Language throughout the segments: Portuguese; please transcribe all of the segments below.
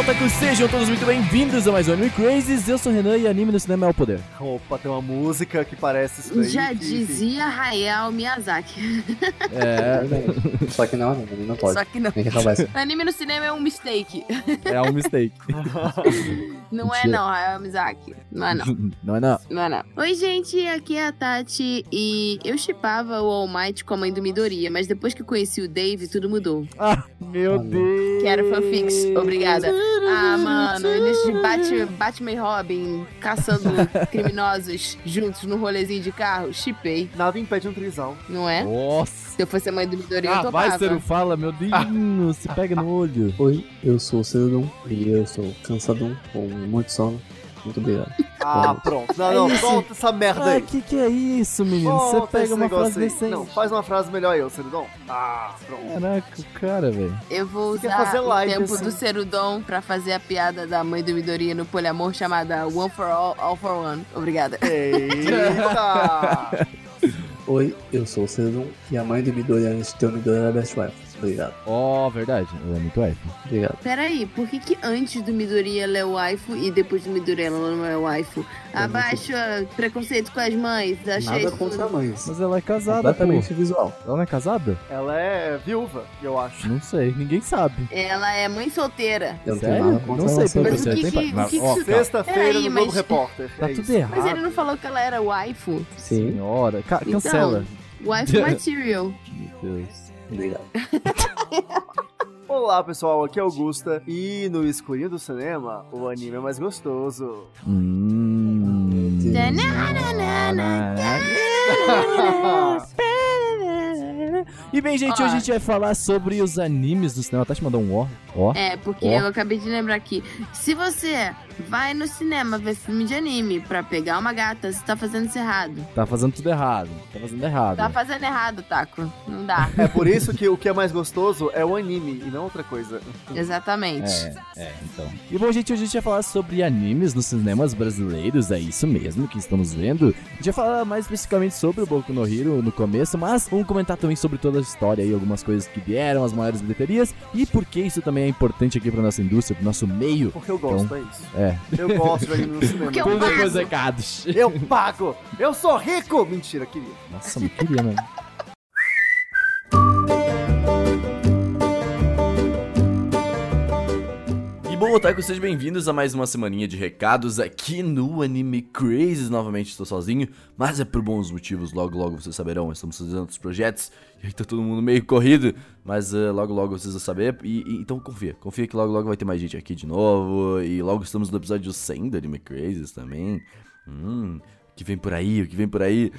Otakus, sejam todos muito bem-vindos a mais um Anime Crazes. Eu sou o Renan e anime no cinema é o poder. Opa, tem uma música que parece isso daí. Já que- dizia Hayao Miyazaki. É, Só que não, não, não pode. Só que não. Que. Anime no cinema é um mistake. é um mistake. Não é não, Hayao Miyazaki. Não é não. Não é não. Não é não. Oi, gente, aqui é a Tati e eu chipava o All Might com a mãe do Midoriya, mas depois que eu conheci o Dave, tudo mudou. Ah, meu Deus. Quero fanfics, obrigada. Ah, mano, eles de Bat- Batman e Robin caçando criminosos juntos no rolezinho de carro, chipei, Nada impede um trisal. não é? Nossa. Se eu fosse a mãe do Midoriya, eu Ah, topava. vai, Cero, fala, meu Deus. Se pega no olho. Oi, eu sou o Cedum e eu sou cansadão com muito sono. Muito obrigado. Ah, pronto. Não, não, É solta essa merda Ah, aí. que que é isso, menino? Você pega uma negócio frase aí. decente. Não, faz uma frase melhor eu, Seridon. Ah, pronto. Caraca, o cara, velho. Eu vou Você quer usar fazer o live, tempo assim. do Serudon pra fazer a piada da mãe do Midoriya no poliamor chamada One for All, All for One. Obrigada. Eita! Oi, eu sou o Cedum e a mãe do Midori antes de ter o Midori era Best Wife. Obrigado. Ó, verdade. É muito F. Obrigado. Peraí, por que que antes do Midoriya ela é waifu e depois do Midoriya ela não é waifu? Abaixo ah, preconceito com as mães, achei Nada contra mães. Mas ela é casada, pô. visual. Ela não é casada? Ela é viúva, eu acho. Não sei, ninguém sabe. Ela é mãe solteira. Eu Sério? Não sei, ela, pelo Mas que o que que- o Sexta-feira no Globo mas- Repórter. Tá é tudo isso. errado. Mas ele não falou que ela era waifu? Sim, Senhora, ca- Então, cancela. Waifu material. Meu Deus. Obrigado. Olá, pessoal, aqui é Augusta. E no escurinho do cinema, o anime é mais gostoso. Hum. E bem, gente, Ó. hoje a gente vai falar sobre os animes do cinema. Tá te mandando um ó? Ó. É, porque Ó. eu acabei de lembrar aqui. Se você vai no cinema ver filme de anime pra pegar uma gata, você tá fazendo isso errado. Tá fazendo tudo errado. Tá fazendo errado. Tá fazendo errado, Taco. Não dá. É por isso que o que é mais gostoso é o anime e não outra coisa. Exatamente. É, é, então. E bom, gente, hoje a gente vai falar sobre animes nos cinemas brasileiros, é isso mesmo que estamos vendo. A gente vai falar mais especificamente sobre o Boku no Hero no começo, mas vamos comentar também sobre toda a história e algumas coisas que vieram, as maiores bilheterias e por que isso também é importante aqui pra nossa indústria, pro nosso meio. Porque eu gosto, é isso. É, Eu gosto de anime no cinema. Porque eu vamos ver pago. os recados. Eu pago! Eu sou rico! Mentira, queria. Nossa, não queria, né? E bom, Otaku, sejam bem-vindos a mais uma semaninha de recados aqui no Anime Crazes. Novamente estou sozinho, mas é por bons motivos. Logo, logo vocês saberão. Estamos fazendo outros projetos e aí tá todo mundo meio corrido, mas eh, logo, logo vocês vão saber. E, e- então confia, confia que logo, logo vai ter mais gente aqui de novo. E logo estamos no episódio 100 do Anime Crazes também. Hum, o que vem por aí, o que vem por aí.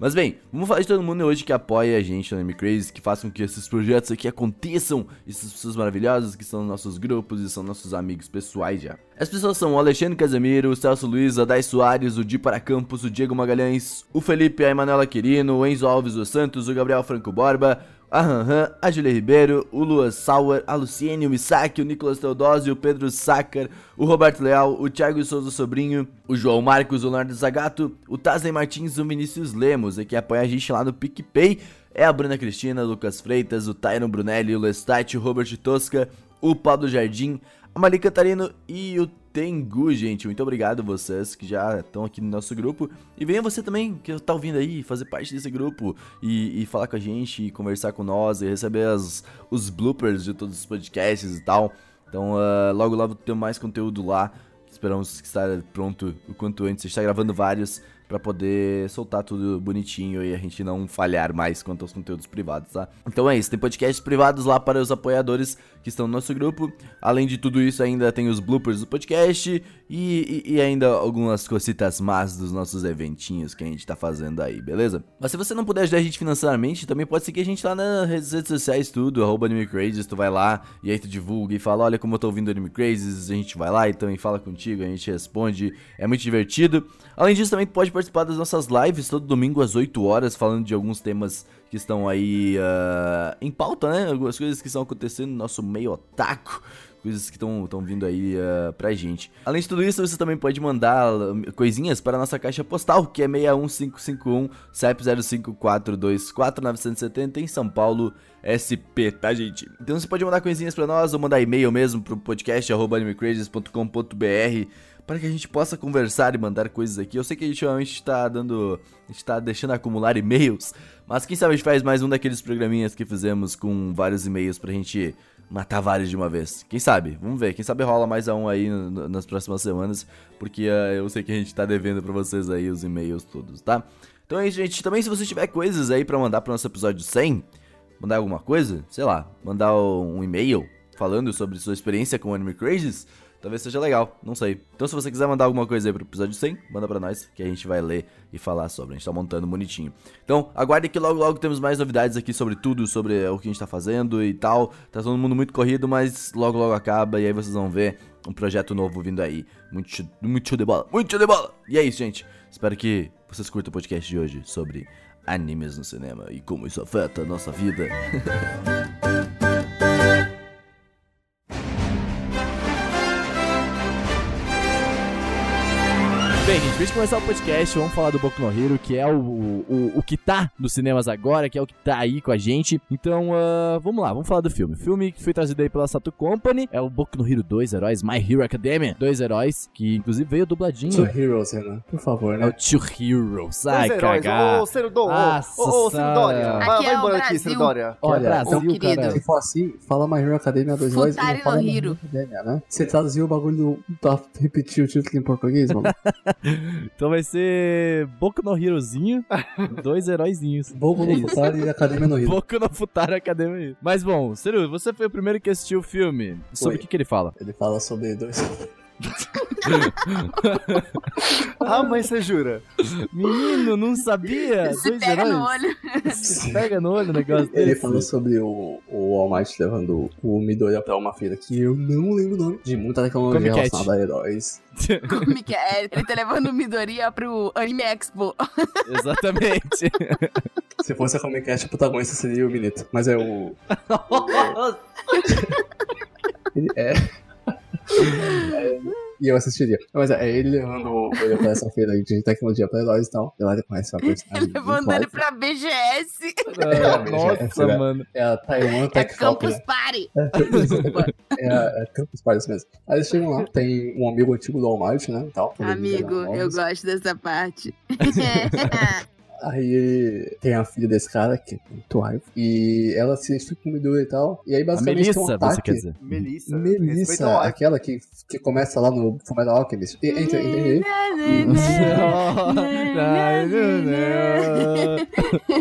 Mas bem, vamos falar de todo mundo hoje que apoia a gente no Crazy, que façam com que esses projetos aqui aconteçam, essas pessoas maravilhosas que são nossos grupos e são nossos amigos pessoais já. As pessoas são o Alexandre Casemiro, o Celso Luiz, a Dai Soares, o Di para Campos, o Diego Magalhães, o Felipe, a Emanuela Quirino, o Enzo Alves dos Santos, o Gabriel Franco Borba, a a Julia Ribeiro, o Lua Sauer, a Luciene, o Misaki, o Nicolas Teodósio, o Pedro Sácar, o Roberto Leal, o Thiago Souza Sobrinho, o João Marcos, o Leonardo Zagato, o Tazen Martins, o Vinícius Lemos, e que apoia a gente lá no PicPay, é a Bruna Cristina, o Lucas Freitas, o Tyron Brunelli, o Lestat, o Robert Tosca, o Paulo Jardim, a Mari Catarino e o Tengu, gente. Muito obrigado vocês que já estão aqui no nosso grupo. E venha você também, que tá ouvindo aí, fazer parte desse grupo e, e falar com a gente, e conversar com nós e receber as, os bloopers de todos os podcasts e tal. Então, ah, logo, logo tem mais conteúdo lá. Esperamos que estar pronto o quanto antes. A gente tá gravando vários pra poder soltar tudo bonitinho e a gente não falhar mais quanto aos conteúdos privados, tá? Então é isso, tem podcasts privados lá para os apoiadores que estão no nosso grupo. Além de tudo isso, ainda tem os bloopers do podcast e, e, e ainda algumas cositas más dos nossos eventinhos que a gente tá fazendo aí, beleza? Mas se você não puder ajudar a gente financeiramente, também pode seguir a gente lá nas redes sociais, tudo, arroba tu vai lá e aí tu divulga e fala, olha como eu tô ouvindo Anime Crazes, a gente vai lá e também fala contigo, a gente responde, é muito divertido. Além disso, também pode participar das nossas lives todo domingo às 8 horas, falando de alguns temas que estão aí uh, em pauta, né? Algumas coisas que estão acontecendo no nosso meio otaku coisas que estão vindo aí uh, pra gente. Além de tudo isso, você também pode mandar coisinhas para a nossa caixa postal, que é 61551 CEP 05424970 em São Paulo, SP, tá, gente? Então você pode mandar coisinhas para nós ou mandar e-mail mesmo pro podcast animecrazes.com.br para que a gente possa conversar e mandar coisas aqui. Eu sei que a gente realmente tá dando. A gente tá deixando acumular e-mails, mas quem sabe a gente faz mais um daqueles programinhas que fizemos com vários e-mails pra gente matar vários de uma vez. Quem sabe? Vamos ver. Quem sabe rola mais um aí nas próximas semanas, porque uh, eu sei que a gente tá devendo pra vocês aí os e-mails todos, tá? Então é isso, gente. Também se você tiver coisas aí para mandar pro nosso episódio 100, mandar alguma coisa, sei lá, mandar um e-mail falando sobre sua experiência com Anime Crazes, talvez seja legal, não sei. Então se você quiser mandar alguma coisa aí pro episódio 100, manda pra nós, que a gente vai ler e falar sobre. A gente tá montando bonitinho. Então, aguarde que logo logo temos mais novidades aqui sobre tudo, sobre o que a gente tá fazendo e tal. Tá todo mundo muito corrido, mas logo logo acaba e aí vocês vão ver um projeto novo vindo aí. Muito, muito show de bola, muito show de bola! E é isso, gente. Espero que vocês curtam o podcast de hoje sobre animes no cinema e como isso afeta a nossa vida. Bem, gente, antes de começar o podcast, vamos falar do Boku no Hero, que é o, o, o que tá nos cinemas agora, que é o que tá aí com a gente. Então, uh, vamos lá, vamos falar do filme. O filme que foi trazido aí pela Sato Company é o Boku no Hero 2 Heróis, My Hero Academia. Dois heróis, que inclusive veio dubladinho. Two Heroes, Renan. Por favor, né? É o Two Heroes. Ai, cagar. Ô, Cerudon, ô, Nossa ô, ô, Cerudória. Vai, vai é o embora aqui, Brasil. Cerudória. Olha, Brasil, ô, querido. cara. Se for assim, fala My Hero Academia 2 Heróis e Futari não fala My Hero. Academia, né? Você traduziu o bagulho do... Pra repetir o título em português, mano? Então vai ser Boku no Herozinho, dois heróizinhos. É no. Futari e Academia no Hero. Boku no Futari Academia. Mas bom, Seru, você foi o primeiro que assistiu o filme. Sobre Foi. o que, que ele fala? Ele fala sobre dois... Ah, mãe, você jura? Menino, não sabia? Se dois pega heróis? no olho. Se pega no olho o negócio Ele desse. fala sobre o, o All Might levando o Midoriya pra uma feira que eu não lembro o nome, de muita tecnologia Comic Cat. relacionada a heróis. Como que é? Ele tá levando o Midoriya pro Anime Expo. Exatamente. Se fosse a Comic Cat, o protagonista seria o Minito. Mas é o... Ele é... É, E eu assistiria. Mas é, é ele levando ele pra essa feira aí de tecnologia pra heróis e tal. E lá ele conhece uma personagem. Levando ele pra BGS. É, Nossa, é, mano. É a Taiwan É Tech Shop, Campus né? Party. É, a- é Campus Party mesmo. Aí eles chegam lá, tem um amigo antigo do All Might, né? e Tal, Amigo, eu gosto dessa parte. Aí ele tem a filha desse cara, que é muito raiva. E ela se identifica com o Midori e tal. E aí A basicamente tem um Melissa, ataque. você quer dizer. Melissa. Melissa, aquela que, que começa lá no Fullmetal Alchemist. E- Entra, entra aí.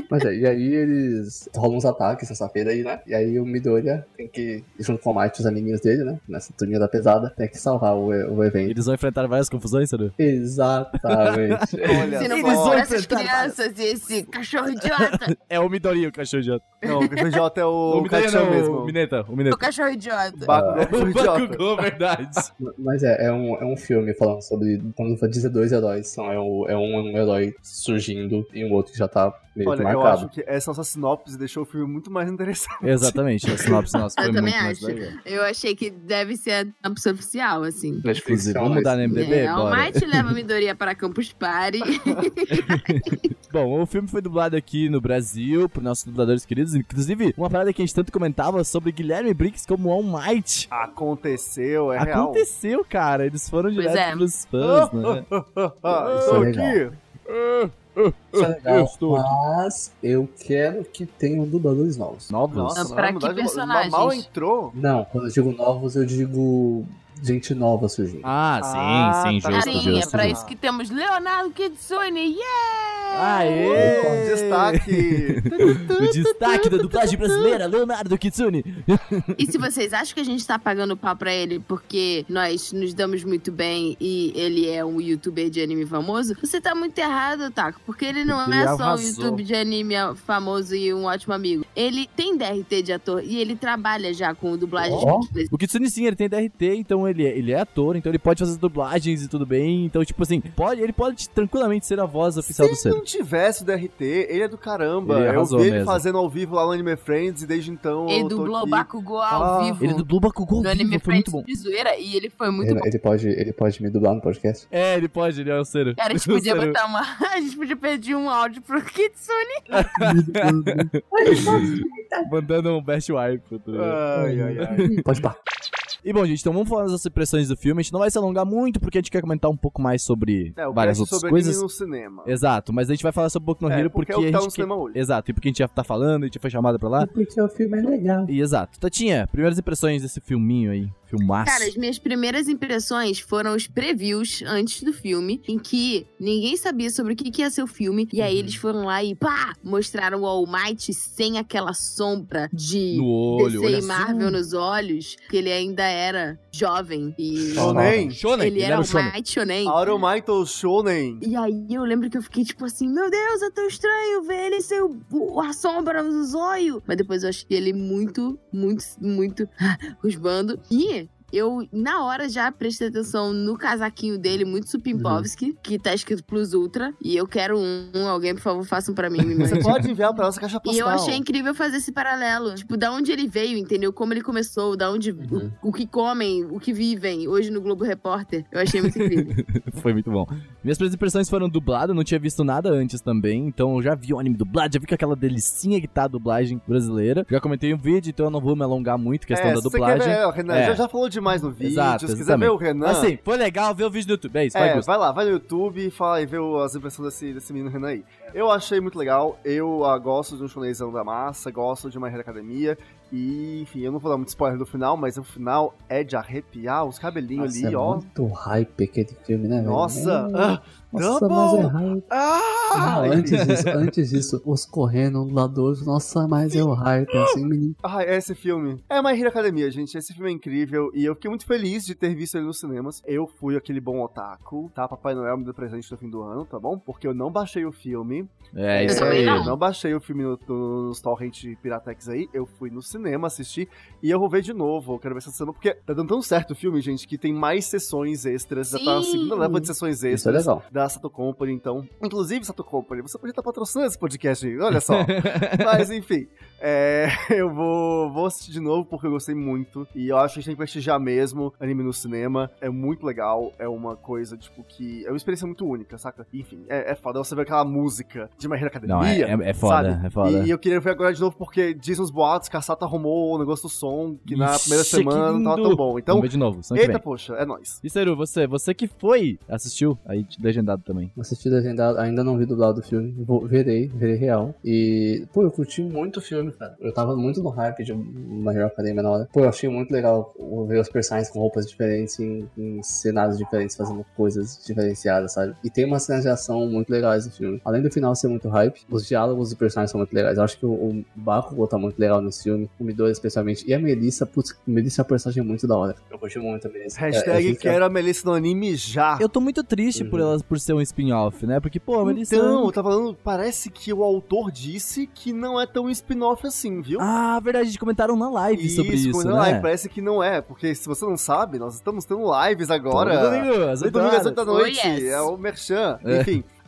Mas é, e aí eles rolam uns ataques essa feira aí, né? E aí o Midoriya tem que, junto com o Might, os amiguinhos dele, né? Nessa turninha da pesada, tem que salvar o, o evento. Eles vão enfrentar várias confusões, Seru? Exatamente. Olha Se não por vão enfrentar crianças e esse cachorro idiota. É o Midori, o cachorro idiota. Não, o VJ é o, Midori não, mesmo. o Mineta, o O Mineta. cachorro idiota. Bakugou é o O idiota. Bakugou, verdade. Mas é, é um, é um filme falando sobre quando vai dizer dois heróis. São, é, um, é um herói surgindo e um outro que já tá meio que Olha, eu marcado. acho que essa nossa sinopse deixou o filme muito mais interessante. Exatamente, a sinopse nossa foi Eu muito também mais acho. legal. Eu achei que deve ser a sinopse oficial, assim. Inclusive, vamos mudar no. MDB? É, o. Might leva a Midoriya para Campus Party. Bom, o filme foi dublado aqui no Brasil por nossos dubladores queridos. Inclusive, uma parada que a gente tanto comentava sobre Guilherme Briggs como All Might. Aconteceu, é real. Aconteceu, cara. Eles foram Pois direto é. pros fãs, né? Isso estou é aqui. Isso é legal, mas eu quero que tenham dubladores novos. Novos. Nossa, Pra que personagens? Mal entrou. Não, quando eu digo novos, eu digo gente nova surgindo. Ah, Ah, sim, sim, tá. justo, Carinha, justo. pra justo. isso que temos Leonardo Kitsune. Yeah! Aê! Destaque. O destaque da dublagem brasileira, Leonardo Kitsune. E se vocês acham que a gente tá pagando pau pra ele porque nós nos damos muito bem e ele é um youtuber de anime famoso, você tá muito errado, Taco. Porque ele não Porque é ele só um arrasou. YouTube de anime famoso e um ótimo amigo. Ele tem DRT de ator e ele trabalha já com dublagem Ó. de O Kitsune sim, ele tem DRT, então ele é, ele é ator, então ele pode fazer dublagens e tudo bem. Então, tipo assim, pode, ele pode tranquilamente ser a voz oficial do Se Cero. não tivesse o DRT, ele é do caramba. Ele eu vi ele mesmo. fazendo ao vivo lá no Anime Friends e desde então Ele dublou o aqui. Bakugou ao Ah, vivo. Ele dublou Bakugou no ao Anime vivo, foi muito Friends bom. de zoeira e ele foi muito Ele, bom. ele pode, ele pode me dublar no podcast? É, ele pode, ele é o Cero. Cara, a gente podia botar uma. A gente podia pedir um áudio pro Kitsune. Mandando um best wipe. tá? Ai, ai, ai. Pode pá. E bom, gente, então vamos falar das impressões do filme. A gente não vai se alongar muito porque a gente quer comentar um pouco mais sobre É, o várias cast outras sobre coisas. no cinema. Exato, mas a gente vai falar sobre Boku no É, Hero porque porque, é o que tá a no gente cinema hoje. Exato, e porque a gente já tá falando, a gente foi chamado pra lá. Porque o filme é legal. E exato. Tatinha, primeiras impressões desse filminho aí, filmaço. Cara, as minhas primeiras impressões foram os previews antes do filme, em que ninguém sabia sobre o que, que ia ser o filme. E aí eles foram lá e pá! Mostraram o All Might sem aquela sombra de no olho, DC e Marvel nos olhos, que ele ainda era jovem. E Shonen. Shonen, ele era o o Shonen. Might Shonen. Auromaito Shonen. E aí eu lembro que eu fiquei tipo assim, meu Deus, é tão estranho ver ele ser o, o- a sombra no zóio. Mas depois eu achei ele muito, muito, muito rusbando. E eu, na hora, já prestei atenção no casaquinho dele, muito Supimpovski, que tá escrito Plus Ultra. E eu quero um. um, alguém, por favor, faça um pra mim, Você pode enviar pra nossa caixa postal. E eu achei incrível fazer esse paralelo. Tipo, da onde ele veio, entendeu? Como ele começou, da onde. Uhum. O, o que comem, o que vivem, hoje no Globo Repórter. Eu achei muito incrível. Foi muito bom. Minhas primeiras impressões foram dubladas, não tinha visto nada antes também, então eu já vi o anime dublado, já vi com aquela delicinha que tá a dublagem brasileira. Já comentei um vídeo, então eu não vou me alongar muito, questão é, da dublagem. Quer o Renan É. já, já falou demais no vídeo. Exato, se quiser ver o Renan. Assim, foi legal ver o vídeo do YouTube, é isso, vai, É, Gusto. vai lá, vai no YouTube e fala e vê as impressões desse, desse menino Renan aí. Eu achei muito legal, eu ah, gosto de um shonenzão da massa, gosto de My Hero Academia, e enfim, eu não vou dar muito spoiler do final, mas o final é de arrepiar os cabelinhos Nossa, ali, é ó. muito hype aquele filme, né, velho? Nossa! É, ah, Nossa, double! mas é hype. ah! Não, antes disso, antes disso, os correndo, dubladores, nossa, mas é o hype, assim, menino. Ah, esse filme. É My Hero Academia, gente. Esse filme é incrível e eu fiquei muito feliz de ter visto ele nos cinemas. Eu fui aquele bom otaku, tá? Papai Noel me deu presente no fim do ano, tá bom? Porque eu não baixei o filme. É isso também aí. não. Eu não baixei o filme no, no, nos torrent Piratex aí. Eu fui no cinema assistir e eu vou ver de novo. Eu quero ver essa semana porque tá dando tão certo o filme, gente, que tem mais sessões extras. Já tá na Sim. segunda leva de sessões Isso é extras legal. da Sato Company, então. Inclusive, Sato Company, você podia estar patrocinando esse podcast aí, olha só. Mas enfim, é, eu vou, vou assistir de novo porque eu gostei muito. E eu acho que a gente tem que prestigiar mesmo anime no cinema. É muito legal. É uma coisa, tipo, que. É uma experiência muito única, saca? Enfim, é, é foda você ver aquela música de Hero Academia. Não, é, é, é foda, sabe? é foda. E, e eu queria ver agora de novo porque dizem os boatos que a Sato arrumou o negócio do som, que na Ixi, primeira que semana não tava tão bom. Então, Vamos ver de novo, eita, vem. poxa, é nóis. E Seru, você, você que foi, assistiu, aí legendado também. Assisti legendado, ainda não vi dublado o filme, vou, verei, verei real. E, pô, eu curti muito o filme, cara. Eu tava muito no hype de uma Hero Academia na hora. Pô, eu achei muito legal ver os personagens com roupas diferentes, em, em cenários diferentes, fazendo coisas diferenciadas, sabe? E tem umas cenas de ação muito legais no filme. Além do final ser muito hype, os diálogos dos personagens são muito legais. Eu acho que o, o Bakugo tá muito legal nesse filme, o Midori especialmente. E a Melissa, putz, a Melissa é uma personagem muito da hora. Eu curti muito a Melissa. É- é Hashtag gente- quero a Melissa no anime já. Eu tô muito triste por Uhum. ela por ser um spin-off, né? Porque, pô, a Melissa... Então, eu tava falando, parece que o autor disse que não é tão spin-off assim, viu? Ah, verdade, eles comentaram na live sobre isso, como né? na live, parece que não é, porque se você não sabe, nós estamos tendo lives agora. Todo domingo, às Todo oito domingo às horas. 8 da Oh, noite, yes. é o Merchan, É. enfim. É,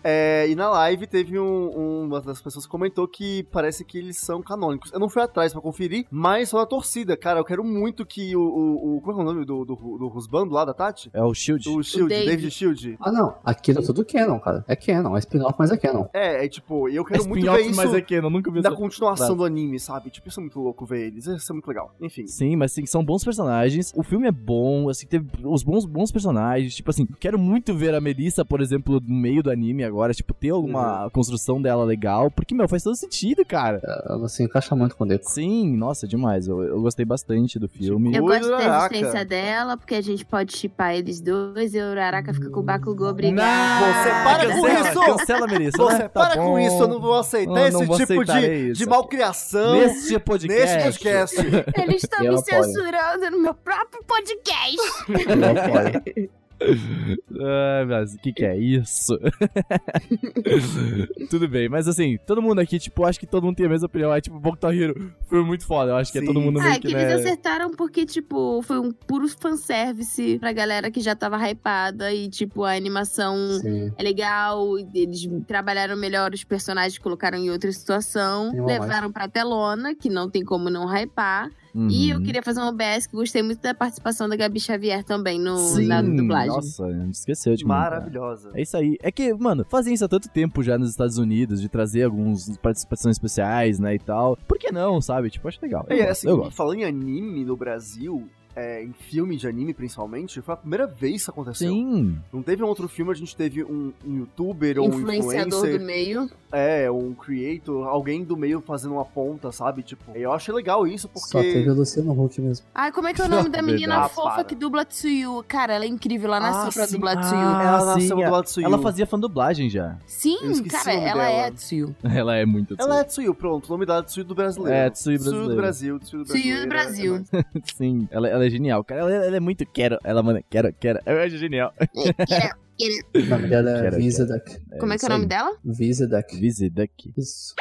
e na live teve um, um- uma das pessoas que comentou que parece que eles são canônicos. Eu não fui atrás pra conferir, mas sou a torcida. Cara, eu quero muito que o. o, o como é o nome do, do, do Rusbando lá da Tati? É o Shield. O Shield, Dave. David Shield. Ah, não. Aquilo é tudo canon, cara. É canon. É spin-off, mas é canon. É, é tipo, eu É quero muito ver spin-off, isso mas é eu nunca vi da continuação Claro. do anime, sabe? Tipo, isso é muito louco ver eles. Isso é muito legal. Enfim. Sim, mas sim, são bons personagens. O filme é bom, assim, teve os bons, bons personagens. Tipo assim, quero muito ver a Melissa, por exemplo, no meio do anime agora, tipo, ter alguma construção dela legal. Porque, meu, faz todo sentido, cara. Ela se encaixa muito com o Deco. Sim, nossa, demais. Eu, eu gostei bastante do filme. Eu Ui, gosto da existência dela, porque a gente pode chipar eles dois e o Uraraka fica com o Bakugou, obrigada. Você para com cancela, isso! Cancela, Melissa. Você né? Tá para com isso, eu não vou aceitar não esse vou tipo de, de malcriação Nesse podcast. nesse podcast. Eles estão me apoio. censurando no meu próprio podcast. Eu apoio. Ai, mas o que que é isso? Tudo bem, mas assim, todo mundo aqui, tipo, acho que todo mundo tem a mesma opinião. É tipo, Boku Hero foi muito foda. Eu acho que é Sim. todo mundo Ah, meio é que, que né... eles acertaram porque, tipo, foi um puro fanservice pra galera que já tava hypada e, tipo, a animação Sim. é legal, eles trabalharam melhor os personagens, colocaram em outra situação, levaram pra telona, que não tem como não hypar. Uhum. E eu queria fazer um OBS que gostei muito da participação da Gabi Xavier também no, Sim, na dublagem. Nossa, esqueceu de comentar. Maravilhosa. É isso aí. É que, mano, fazem isso há tanto tempo já nos Estados Unidos, de trazer alguns participações especiais, né, e tal. Por que não, sabe? Tipo, acho legal. Eu E gosto, assim, eu gosto. falando em anime no Brasil, é, em filme de anime principalmente, foi a primeira vez que isso aconteceu. Sim. Não teve um outro filme, a gente teve um, um youtuber ou um Influenciador do meio. é, um creator, alguém do meio fazendo uma ponta, sabe? Tipo, eu achei legal isso Só teve porque. o Luciano Huck mesmo. Ai, como é que é o nome da menina Verdade. fofa Ah, para. que dubla Tsuyu? Cara, ela é incrível, ela nasceu Ah, pra sim. dublar Ah, Tsuyu. Ela nasceu sim, do lado Tsuyu. Ela fazia fã dublagem já. Sim, cara, ela dela. é Tsuyu. Ela é muito Ela é Tsuyu, pronto. O nome dela é Tsuyu do brasileiro. É, Tsuyu do brasileiro. Brasil, Tsuyu do Brasil. Tsuyu do Brasil. Sim, ela, ela é genial, cara. Ela, ela é muito quero. Ela, mano, quero, quero. Eu acho genial. O nome dela é Quero, Visadak. Como é que é o nome dela? Visadak. Viziduck. Isso.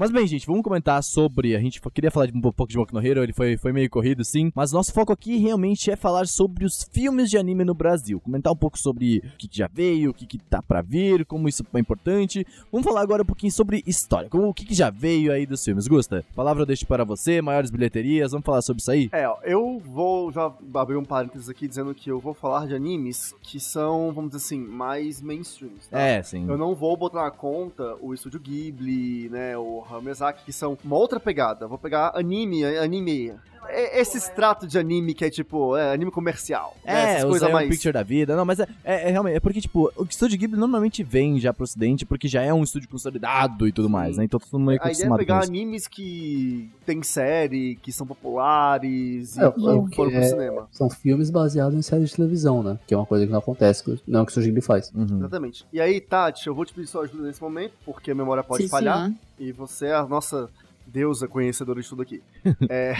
Mas bem, gente, vamos comentar sobre. A gente queria falar de um pouco de Boku no Hero, ele foi, foi meio corrido, sim. Mas nosso foco aqui realmente é falar sobre os filmes de anime no Brasil. Comentar um pouco sobre o que, que já veio, o que, que tá pra vir, como isso é importante. Vamos falar agora um pouquinho sobre história. Como, o que, que já veio aí dos filmes. Gusta, palavra eu deixo para você, maiores bilheterias, vamos falar sobre isso aí? É, ó, eu vou já abrir um parênteses aqui dizendo que eu vou falar de animes que são, vamos dizer assim, mais mainstreams. Tá? É, sim. Eu não vou botar na conta o Estúdio Ghibli, né, o Miyazaki, que são uma outra pegada. Vou pegar anime, anime. É- Esse extrato de anime que é tipo, é, anime comercial. né, É, coisas Zion mais... Picture da vida. Não, mas é, é, é realmente. É porque, tipo, o estúdio Ghibli normalmente vem já pro ocidente porque já é um estúdio consolidado e tudo mais, né? Então todo mundo meio que A ideia é acostumado com pegar isso. animes que tem série, que são populares e É, que foram pro é- cinema. São filmes baseados em séries de televisão, né? Que é uma coisa que não acontece, não é o que o Ghibli faz. Uhum. Exatamente. E aí, Tati, eu vou te pedir sua ajuda nesse momento, porque a memória pode Sim, falhar. E você é a nossa deusa conhecedora de tudo aqui. É,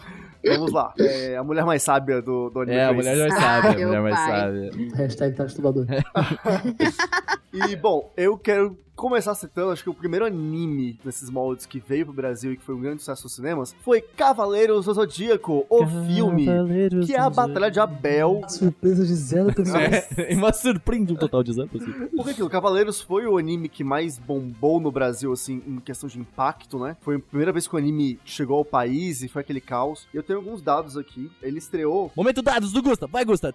Vamos lá. É a mulher mais sábia do, do anime. É, a mulher mais Ah, sabe, a mulher mais pai. sabe. Hashtag Tati Tubador. E, bom, eu quero começar citando, acho que o primeiro anime desses moldes que veio pro Brasil e que foi um grande sucesso nos cinemas foi Cavaleiros do Zodíaco, o filme, Cavaleiros que é a do Batalha de Abel. Surpresa de zero pessoas. É, uma surpreende um total de zero pessoas. Porque aquilo, Cavaleiros foi o anime que mais bombou no Brasil, assim, em questão de impacto, né? Foi a primeira vez que o anime chegou ao país e foi aquele caos. E eu tenho alguns dados aqui. Ele estreou Momento dados do Gusta, vai Gusta.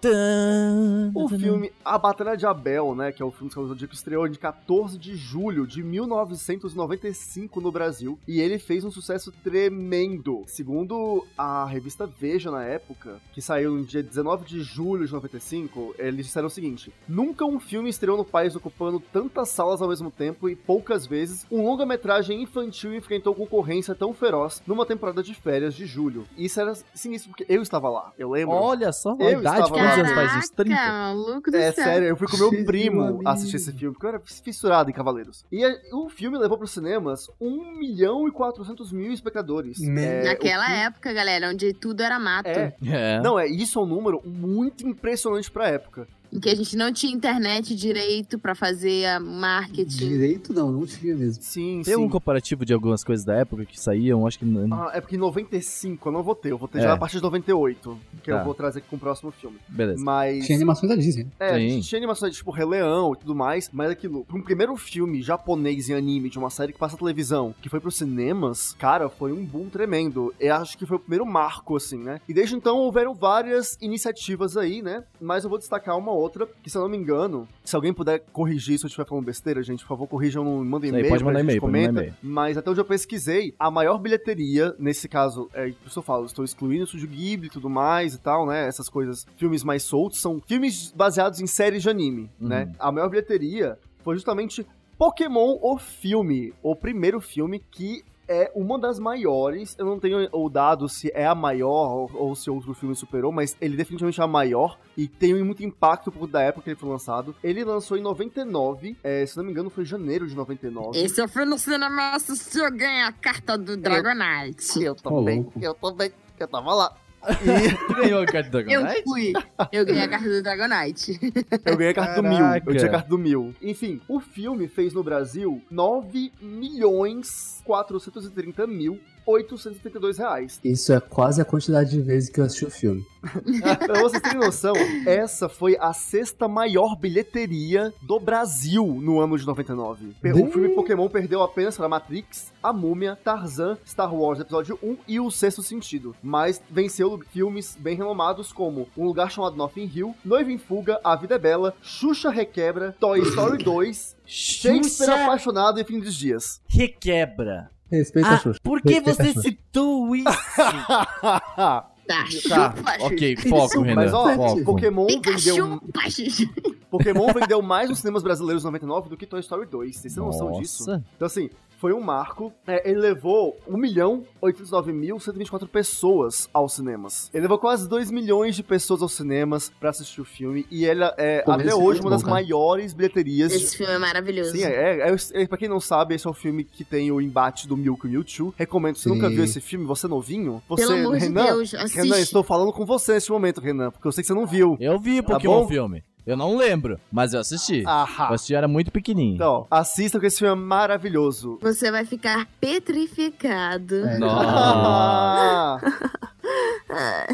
O filme A Batalha de Abel, né, que é o filme dos Cavaleiros do Zodíaco, estreou de 14 de julho de 1995 no Brasil, e ele fez um sucesso tremendo. Segundo a revista Veja na época, que saiu no dia 19 de julho de 95, eles disseram o seguinte: Nunca um filme estreou no país ocupando tantas salas ao mesmo tempo e poucas vezes um longa-metragem infantil enfrentou concorrência tão feroz numa temporada de férias de julho. Isso era sinistro, porque eu estava lá, eu lembro. Olha só, a Eu idade, estava quantos anos faz isso? 30? maluco do É céu. sério, eu fui com meu Meu primo assistir esse filme, porque eu era fissurado em Cavaleiros. E é, o filme levou pros cinemas 1 milhão e 400 mil espectadores. Me- É, Naquela época, galera, onde tudo era mato. É. É. Não, é, isso é um número muito impressionante pra época. Em que a gente não tinha internet direito pra fazer a marketing. Direito não, não tinha mesmo. Sim, Tem sim. um comparativo de algumas coisas da época que saíam, acho que. não- Ah, é porque em 95 eu não vou ter, eu vou ter É. já a partir de 98, que Tá. eu vou trazer aqui com o próximo filme. Beleza. Mas. Tinha animações da Disney. né? É, a Sim. gente tinha animações tipo Rei Leão e tudo mais, mas aquilo, pra um primeiro filme japonês em anime de uma série que passa na televisão, que foi pros cinemas, cara, foi um boom tremendo. Eu acho que foi o primeiro marco, assim, né? E desde então houveram várias iniciativas aí, né? Mas eu vou destacar uma outra, que se eu não me engano, se alguém puder corrigir se eu estiver falando besteira, gente, por favor, corrijam, mandem e-mail, pode mandar e-mail, comenta. Mas até onde eu pesquisei, a maior bilheteria, nesse caso, é por isso eu falo, estou excluindo o Estúdio Ghibli e tudo mais e tal, né? Essas coisas, filmes mais soltos, são filmes baseados em séries de anime, Uhum. né? A maior bilheteria foi justamente Pokémon, o filme, o primeiro filme que é uma das maiores. Eu não tenho o dado se é a maior ou, ou se outro filme superou, mas ele definitivamente é a maior e tem muito impacto por da época que ele foi lançado. Ele lançou em 99, é, se não me engano foi em janeiro de 99. Esse eu fui no cinema assistir, eu ganhei a carta do Dragonite. Eu Ô, também, eu também, eu tava lá. E Ganhou a carta do Eu Dragonite? fui. Eu ganhei a carta do Dragonite. eu ganhei a carta do mil. Caraca. Eu tinha a carta do mil. Enfim, o filme fez no Brasil 9 milhões 430 mil 832 reais. Isso é quase a quantidade de vezes que eu assisti o filme. Pra vocês terem noção, essa foi a sexta maior bilheteria do Brasil no ano de 99. Pe- O filme Pokémon perdeu apenas para Matrix, A Múmia, Tarzan, Star Wars Episódio 1 e O Sexto Sentido. Mas venceu filmes bem renomados como Um Lugar Chamado Nothing Hill, Noiva em Fuga, A Vida é Bela, Xuxa Requebra, Toy Story 2, Shakespeare Apaixonado e Fim dos Dias. requebra. Respeita Ah, a Xuxa. por que Respeita você citou isso? Tá, Tá, chupa, ok, Xuxa. foco, Renan. Mas ó, foco. Pokémon Fica vendeu, chupa. Pokémon vendeu mais nos cinemas brasileiros em 99 do que Toy Story 2. Vocês têm noção disso? Nossa. Então, assim, foi um marco. É, ele levou 1 milhão 809.124 pessoas aos cinemas. Ele levou quase 2 milhões de pessoas aos cinemas pra assistir o filme. E ele é, Pô, até hoje, é uma das bom, maiores bilheterias. Esse filme é maravilhoso. Sim, é, é, é, Pra quem não sabe, esse é o filme que tem o embate do Mewtwo e Mewtwo. Recomendo, se Sim. nunca viu esse filme, você novinho, você, Pelo amor Renan, de Deus, assiste. Renan, estou falando com você nesse momento, Renan, porque eu sei que você não viu. Eu vi Tá Pokémon bom? filme. Eu não lembro, mas eu assisti. Eu Ahá. assisti, era muito pequenininho. Então, assista que esse filme é maravilhoso. Você vai ficar petrificado. É. Ah,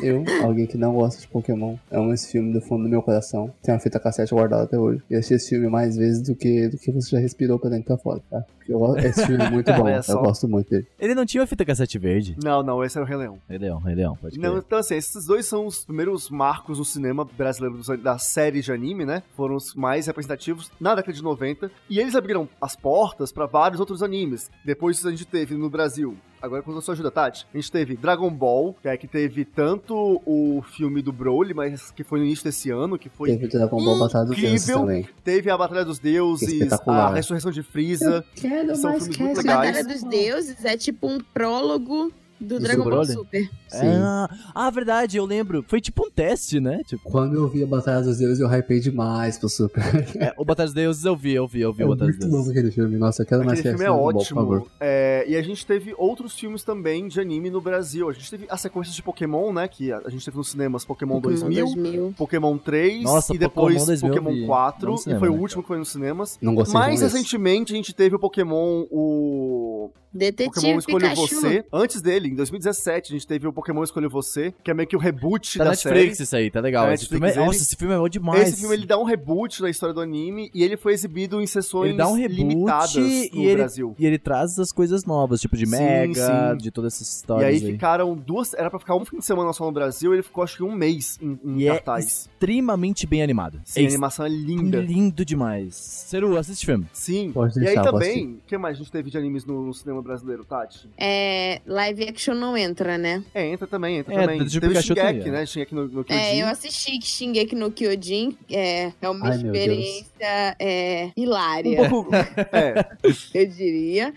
Eu, alguém que não gosta de Pokémon, amo esse filme do fundo do meu coração. Tem uma fita cassete guardada até hoje. E assisti esse filme mais vezes do que, do que você já respirou pra dentro e pra fora, tá? Eu esse filme é muito bom. Olha só. eu gosto muito dele. Ele não tinha uma fita cassete verde. não, não, esse é o Rei Leão. Rei Leão, Rei Leão, pode Não, então, assim, esses dois são os primeiros marcos no cinema brasileiro da série de anime, né? Foram os mais representativos na década de 90. E eles abriram as portas pra vários outros animes. Depois a gente teve no Brasil. Agora com a sua ajuda, Tati. A gente teve Dragon Ball, que é que teve tanto o filme do Broly, mas que foi no início desse ano, que foi Teve Dragon Ball Batalha dos Deuses incrível. também. Teve a Batalha dos Deuses, a ressurreição de Freeza. Quero São filmes muito A legais. Batalha dos Deuses é tipo um prólogo do Do Dragon Ball? Super. Sim. Ah, ah, verdade, eu lembro. Foi tipo um teste, né? Tipo, Quando eu vi a Batalha dos Deuses, eu hypei demais pro Super. é, o Batalha dos Deuses eu vi, eu vi, eu vi É o Batalha dos muito bom Deuses. aquele filme. Nossa, eu quero mais filme é Dragon Ball, por ótimo. favor. É, e a gente teve outros filmes também de anime no Brasil. A gente teve a sequência de Pokémon, né? Que a a gente teve nos cinemas Pokémon, 2000, 2000. Pokémon 3 Nossa, e depois Pokémon 2000 eu Pokémon vi. 4. Não no e cinema, foi o né, último que foi nos cinemas. Não gostei Mais recentemente a gente teve o Pokémon, o Detetive Pokémon Pikachu. Você. Antes dele, em 2017, a gente teve o Pokémon Escolha Você, que é meio que o reboot Tá da Netflix série. isso aí, tá legal. Tá esse filme é, ele- Nossa, esse filme é bom demais. Esse filme ele dá um reboot da história do anime e ele foi exibido em sessões Ele dá um reboot limitadas no e ele- Brasil. E ele traz as coisas novas, tipo de Sim, Mega, sim. de todas essas E histórias aí aí. ficaram duas. Era pra ficar um fim de semana só no Brasil, ele ficou acho que um mês em, em E é cartaz. extremamente bem animado. Sim, a é animação é linda. lindo demais. Seru, assiste filme. Sim. Pode e aí deixar, também, o que mais a gente teve de animes no, no cinema brasileiro, Tati? É, live action não entra, né? É, entra também, entra É, também. Detetive teve Shingeki, né? Shingeki no, no Kyojin. É, eu assisti Shingeki no Kyojin. É, é uma Ai, experiência é, Um hilária, pouco... é, eu diria.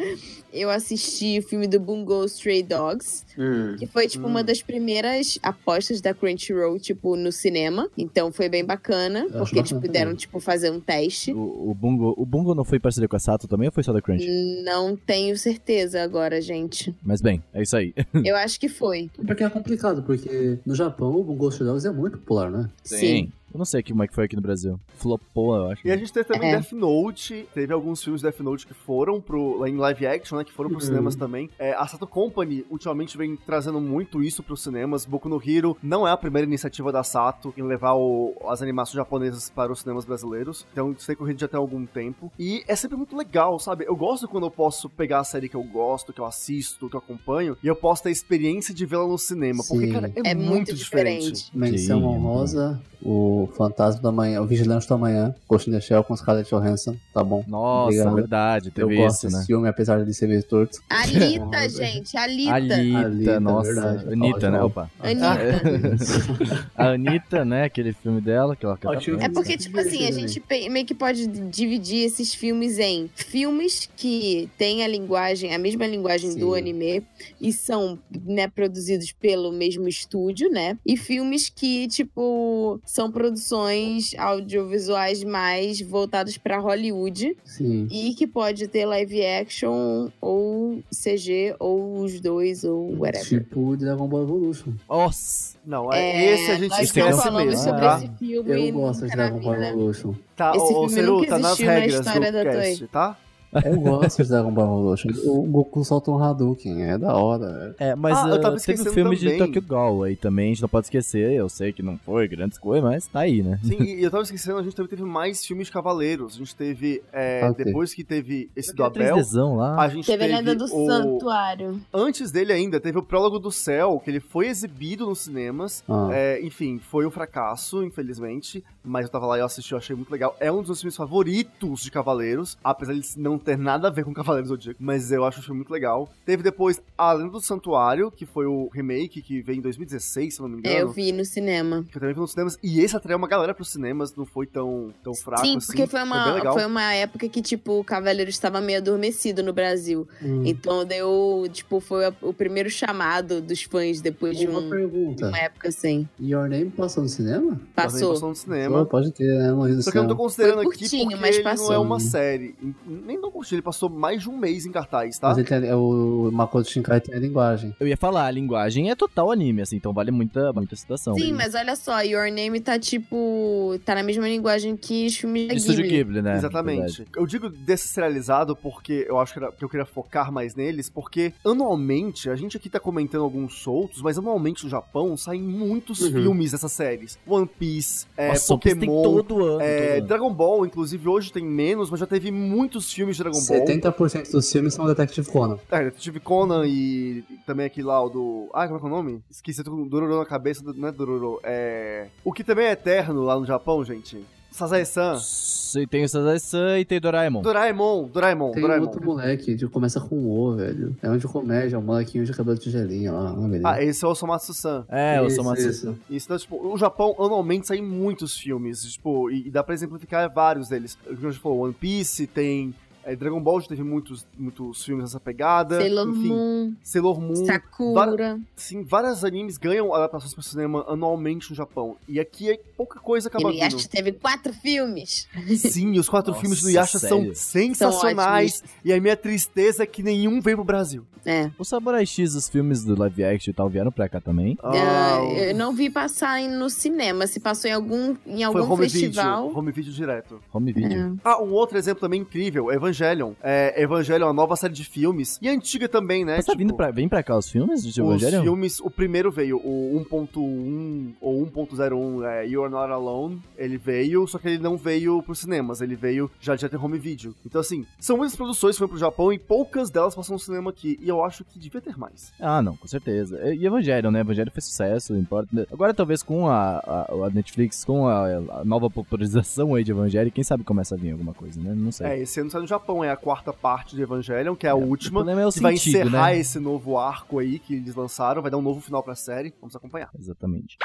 Eu assisti o filme do Bungo Stray Dogs, que foi, tipo, Hum. uma das primeiras apostas da Crunchyroll, tipo, no cinema. Então foi bem bacana, acho porque eles bacana puderam, tipo, fazer um teste. O, o, Bungo, o Bungo não foi parceria com a Sato também ou foi só da Crunch? Não tenho certeza agora, gente. Mas bem, é isso aí. Eu acho que foi. Porque é complicado, porque no Japão o Ghost Dogs é muito popular, né? Sim. Eu não sei como é que foi aqui no Brasil. Flopou, eu acho. e a gente teve também É. Death Note, teve alguns filmes de Death Note que foram pro, em live action, né, que foram pros Uhum. cinemas também. É, a Sato Company, ultimamente, vem trazendo muito isso pros cinemas. Boku no Hero não é a primeira iniciativa da Sato em levar o- as animações japonesas para os cinemas brasileiros, então isso tem corrido já tem algum tempo. E é sempre muito legal, sabe? Eu gosto quando eu posso pegar a série que eu gosto, que eu assisto, que eu acompanho, e eu posso ter a experiência de vê-la no cinema, porque, Sim. cara, é, É muito diferente. Menção Sim, honrosa, o Fantasma da Manhã, o Vigilante da Manhã, Ghost in the Shell com Scarlett Johansson, tá bom? Nossa, Obrigado. verdade, Eu teve gosto isso, desse né? filme, apesar de ser meio torto. Alita, gente, Alita. Alita, Alita, nossa. verdade. Anitta, né? Opa. Anitta. A Anitta, né? Aquele filme dela, que ela. Ótimo. É porque, tipo assim, a gente meio que pode dividir esses filmes em filmes que têm a linguagem, a mesma linguagem do Sim. anime e são, né, produzidos pelo mesmo estúdio, né? E filmes que, tipo, são produções audiovisuais mais voltadas pra Hollywood Sim. e que pode ter live action ou CG ou os dois ou whatever. Tipo Dragon Ball Evolution. Nossa! Não, é, esse a gente nós esquece mesmo, sobre tá? esse filme Eu gosto de Dragon Ball. Evolution. Tá, Esse ô, filme Ceru, nunca tá nas existiu na regras do história da cast, tá? Eu gosto de Dragon Ball Evolution. O Goku solta um Hadouken, é da hora. É, mas Ah, eu ah, tava teve o esquecendo filme de também. Tokyo Ghoul aí também, a gente não pode esquecer. Eu sei que não foi grandes coisas, mas tá aí, né? Sim, e eu tava esquecendo, a gente também teve mais filmes de Cavaleiros. A gente teve, é, Ah, ok. depois que teve esse do Abel, 3Dzão lá. a gente Teve teve a lenda do o... santuário. Antes dele ainda, teve o Prólogo do Céu, que ele foi exibido nos cinemas. Ah, É, enfim, foi um fracasso, infelizmente. Mas eu tava lá e eu assisti, eu achei muito legal. É um dos meus filmes favoritos de Cavaleiros, apesar de não ter nada a ver com Cavaleiros Zodíaco. Mas eu acho o filme muito legal. Teve depois A Lenda do Santuário, que foi o remake que veio em 2016, se eu não me engano. Eu vi no cinema. Que eu também vi nos cinemas. E esse atraiu uma galera pros cinemas, não foi tão, tão fraco Sim, assim. porque foi bem uma, legal. foi uma época que, tipo, o Cavaleiro estava meio adormecido no Brasil. hum. Então deu, tipo, foi a- o primeiro chamado dos fãs depois de, Uma um- pergunta. uma época assim. Your Name passou no cinema? Passou. passou no Pô, pode ter, né? Só que eu não tô considerando aqui porque mas ele não passou. é uma série. Nem tão curtinho, ele passou mais de um mês em cartaz, tá? Mas ele tem, o Makoto Shinkai tem a linguagem. Eu ia falar, a linguagem é total anime, assim, então vale muita, muita citação. Sim, mas olha só, Your Name tá, tipo, tá na mesma linguagem que os filmes da Estúdio Ghibli. Ghibli, né? Exatamente. Eu digo descentralizado porque eu acho que, era- que eu queria focar mais neles, porque anualmente, a gente aqui tá comentando alguns soltos, mas anualmente no Japão saem muitos Uhum. filmes dessas séries. One Piece, é, Nossa, Piece Pokémon, tem todo ano. é, todo ano. Dragon Ball, inclusive hoje tem menos, mas já teve muitos filmes de Dragon Ball. 70% dos filmes são Detective Conan. É, Detetive Conan e, também aquele lá, o do. Ah, como é que é o nome? Esqueci, eu tô com Dororo na cabeça, não é Dororo, é. O que também é eterno lá no Japão, gente. Sazae-san. Você tem o Sazai-san e tem Doraemon. Doraemon, Doraemon, Tem Doraemon. outro moleque que começa com O, velho. É onde comédia, um molequinho de cabelo tigelinho lá. Ah. Ah, esse é o Somatsu-san. É, o Isso, Somatsu. isso. Então, tipo, o Japão anualmente saem muitos filmes, tipo, e, e dá pra exemplificar vários deles. O que a gente falou, One Piece, tem é, Dragon Ball, já teve muitos, muitos filmes nessa pegada. Sailor Enfim, Moon, Sailor Moon. Sakura. Sim, vários animes ganham adaptações para cinema anualmente no Japão. E aqui é pouca coisa acaba vindo. que teve quatro filmes. Sim, os quatro Nossa, filmes do Yasha sério? são sensacionais. ótimos. e a minha tristeza é que nenhum veio pro Brasil. É. O Samurai X, os filmes do live action e tal, vieram pra cá também. Ah, o- eu não vi passar em- no cinema. Se passou em algum, em foi algum home festival. video. Home video direto. Home video. É. Ah, um outro exemplo também incrível, Evangelion. É, Evangelion é uma nova série de filmes. E antiga também, né? Mas tá tipo, vindo pra, vem pra cá os filmes de Os Evangelion? filmes, o primeiro veio, o 1.1 ou 1.01, é, You're Not Alone, ele veio, só que ele não veio pros cinemas, ele veio já de home video. Então, assim, são muitas produções que foram pro Japão e poucas delas passam no cinema aqui. E eu acho que devia ter mais. Ah, não, com certeza. E Evangelion, né? Evangelion fez sucesso, não importa. Agora, talvez com a, a, a Netflix, com a, a nova popularização aí de Evangelion, quem sabe começa a vir alguma coisa, né? Não sei. É, esse ano sai no Japão, é a quarta parte de Evangelion, que é a O última. problema é o Que vai sentido, encerrar né? esse novo arco aí que eles lançaram, vai dar um novo final pra série. Vamos acompanhar. Exatamente.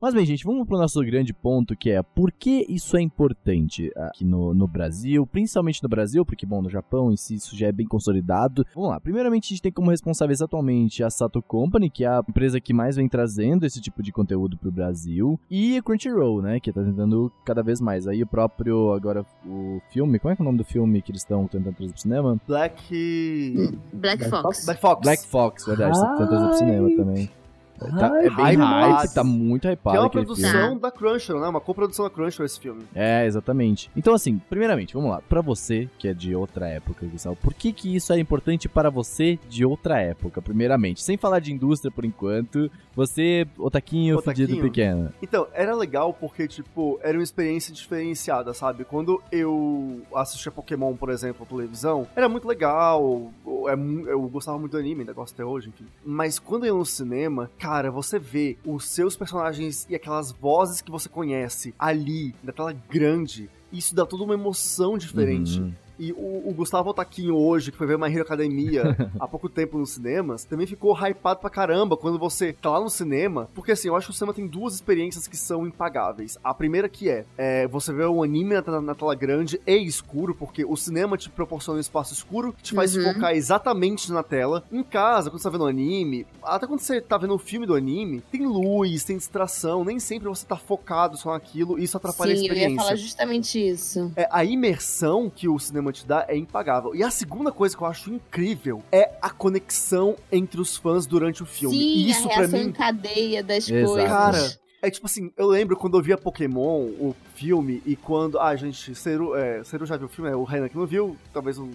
Mas bem, gente, vamos pro nosso grande ponto, que é por que isso é importante aqui no, no Brasil, principalmente no Brasil, porque, bom, no Japão em si isso já é bem consolidado. Vamos lá, primeiramente a gente tem como responsáveis atualmente a Sato Company, que é a empresa que mais vem trazendo esse tipo de conteúdo pro Brasil, e a Crunchyroll, né, que tá tentando cada vez mais. Aí o próprio, agora, o filme, como é que é o nome do filme que eles estão tentando trazer pro cinema? Black. Black Black Fox. Black Fox. Black Fox, verdade, tá tentando trazer pro cinema também. Tá- é bem Hypado. hype, tá muito Que hypado é uma aquele filme. produção da Crunchyroll, né? Uma coprodução da Crunchyroll esse filme. É, exatamente. Então, assim, primeiramente, vamos lá. Pra você, que é de outra época, Gustavo, por que que isso é importante para você de outra época, primeiramente? Sem falar de indústria por enquanto, você, otaquinho, Otaquinho? fudido pequeno. Então, era legal porque, tipo, era uma experiência diferenciada, sabe? Quando eu assistia Pokémon, por exemplo, na televisão, era muito legal, é eu gostava muito do anime, ainda gosto até hoje, enfim. Mas quando eu ia no cinema, cara, você vê os seus personagens e aquelas vozes que você conhece ali, na tela grande, isso dá toda uma emoção diferente. Uhum. E o, o Gustavo Taquinho hoje, que foi ver My Hero Academia há pouco tempo nos cinemas, também ficou hypado pra caramba quando você tá lá no cinema. Porque assim, eu acho que o cinema tem duas experiências que são impagáveis. A primeira que é, é você vê um anime na, na, tela grande e escuro, porque o cinema te proporciona um espaço escuro que te faz Uhum. focar exatamente na tela. Em casa, quando você tá vendo um anime, até quando você tá vendo o filme do anime, tem luz, tem distração, nem sempre você tá focado só naquilo, e isso atrapalha a Sim, eu experiência. ia falar justamente isso. É, a imersão que o cinema te dá é impagável. E a segunda coisa que eu acho incrível é a conexão entre os fãs durante o filme. Sim, e isso a pra reação mim em cadeia das Exato. coisas. Cara, é tipo assim, eu lembro quando eu via Pokémon, o filme, e quando. Ah, gente, Seru, é, Seru já viu o filme, é, o Renan que não viu, talvez não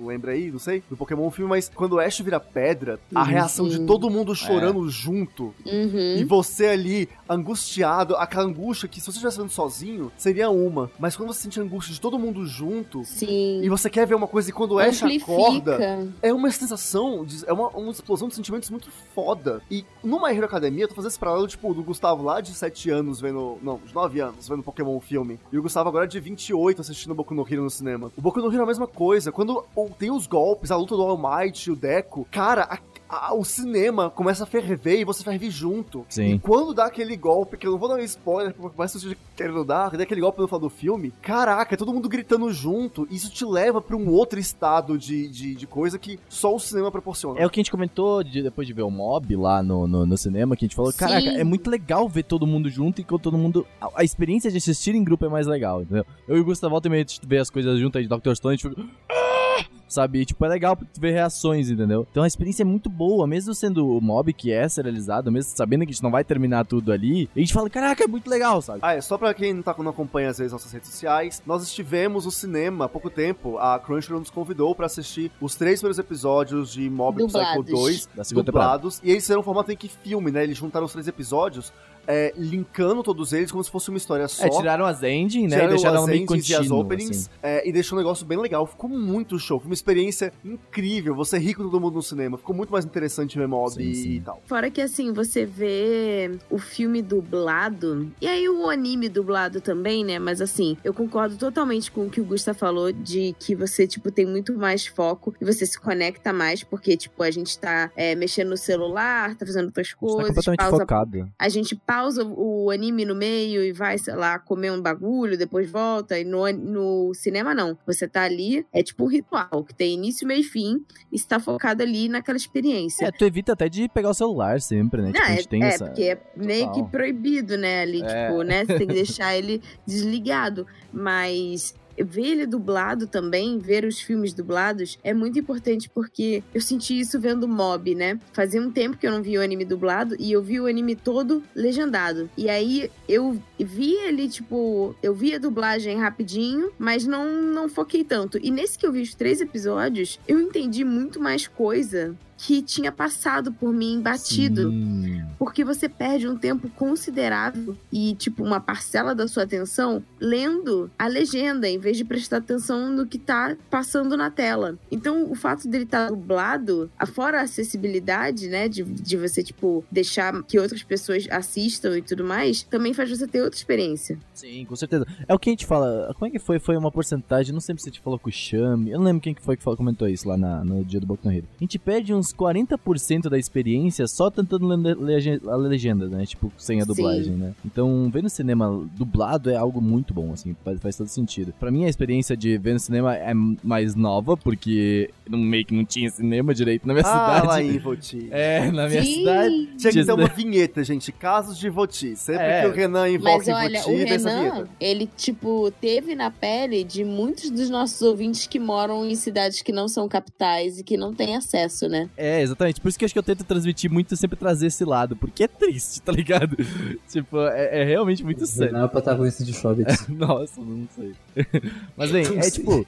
lembra aí, não sei, do Pokémon filme, mas quando o Ash vira pedra, a Uhum. reação de todo mundo chorando junto, Uhum. e você ali angustiado, aquela angústia que se você estivesse vendo sozinho, seria uma, mas quando você sente a angústia de todo mundo junto, Sim. e você quer ver uma coisa e quando o Ash Amplifica. acorda, é uma sensação, de- é uma, uma explosão de sentimentos muito foda. E no My Hero Academia, eu tô fazendo esse paralelo, tipo, do Gustavo lá de 7 anos vendo. Não, de 9 anos vendo Pokémon filme. E o Gustavo agora de 28 assistindo Boku no Hero no cinema. O Boku no Hero é a mesma coisa. Quando o- tem os golpes, a luta do All Might, o Deco, cara, a- a- o cinema começa a ferver e você ferve junto. Sim. E quando dá aquele golpe, que eu não vou dar um spoiler, por mais que querendo dar, dá aquele golpe no final do filme, caraca, é todo mundo gritando junto, isso te leva pra um outro estado de, de, de coisa que só o cinema proporciona. É o que a gente comentou de- depois de ver o Mob lá no, no, no cinema, que a gente falou, Sim. caraca, é muito legal ver todo mundo junto e com todo mundo... A, a experiência de assistir em grupo é mais legal, entendeu? Eu e o Gustavo também vê as coisas junto aí de Dr. Stone, a gente fica... "Ah!" Sabe? E, tipo, é legal porque tu vê reações, entendeu? Então a experiência é muito boa, mesmo sendo o mob que é serializado, mesmo sabendo que a gente não vai terminar tudo ali, a gente fala, caraca, é muito legal, sabe? Ah, é, só pra quem não, tá, não acompanha às vezes nossas redes sociais, nós estivemos no cinema há pouco tempo, a Crunchyroll nos convidou pra assistir os três primeiros episódios de Mob Psycho Dublados. 2, Da segunda temporada. dublados, e eles fizeram um formato em que filme, né? Eles juntaram os três episódios, é, linkando todos eles como se fosse uma história só. É, tiraram as ending, né? E Tiraram deixaram ela as meio endings e as contínuo, openings assim. é, e deixou um negócio bem legal. Ficou muito show. Foi uma experiência incrível. Você ri com todo mundo no cinema. Ficou muito mais interessante ver mob Sim, e sim. tal. Fora que assim, você vê o filme dublado, e aí o anime dublado também, né? Mas assim, eu concordo totalmente com o que o Gusta falou de que você, tipo, tem muito mais foco e você se conecta mais, porque, tipo, a gente tá é, mexendo no celular, tá fazendo outras A gente tá coisas, completamente pausa focado. a gente pausa o anime no meio e vai, sei lá, comer um bagulho, depois volta. E no, no cinema, não. Você tá ali, é tipo um ritual, que tem início, meio e fim, e está focado ali naquela experiência. É, tu evita até de pegar o celular sempre, né? Não, tipo, a é, gente tem é, essa... porque é meio Total. que proibido, né, ali, É. tipo, né, você tem que deixar ele desligado, mas ver ele dublado também, ver os filmes dublados, é muito importante porque eu senti isso vendo Mob, né? Fazia um tempo que eu não via o anime dublado e eu vi o anime todo legendado. E aí eu vi ele, tipo, eu vi a dublagem rapidinho, mas não, não foquei tanto. E nesse que eu vi os três episódios, eu entendi muito mais coisa que tinha passado por mim batido. Sim. Porque você perde um tempo considerável e, tipo, uma parcela da sua atenção lendo a legenda, em vez de prestar atenção no que tá passando na tela. Então, o fato dele estar dublado, fora a acessibilidade, né, de, de você, tipo, deixar que outras pessoas assistam e tudo mais, também faz você ter outra experiência. Sim, com certeza. É o que a gente fala. Como é que foi? Foi uma porcentagem. Não sei se a gente falou com o Chame. Eu não lembro quem que foi que falou- comentou isso lá na- no dia do Boku no Hero. A gente perde uns 40% da experiência só tentando ler a legenda, né? Tipo, sem a Sim. dublagem, né? Então, ver no cinema dublado é algo muito bom, assim. Faz, faz todo sentido. Pra mim, a experiência de ver no cinema é mais nova, porque não, meio que não tinha cinema direito na minha Ah, cidade. lá em Voti. É, na minha Sim. cidade. Tinha que ter uma vinheta, gente. Casos de Voti. Sempre É. que o Renan invoca Mas em olha, o Voti, Renan, ele, tipo, teve na pele de muitos dos nossos ouvintes que moram em cidades que não são capitais e que não têm acesso, né? É, exatamente. Por isso que eu acho que eu tento transmitir muito sempre trazer esse lado, porque é triste, tá ligado? tipo, é, é realmente muito sério. Não é protagonista de Shobits. Nossa, não sei. Mas bem, é tipo.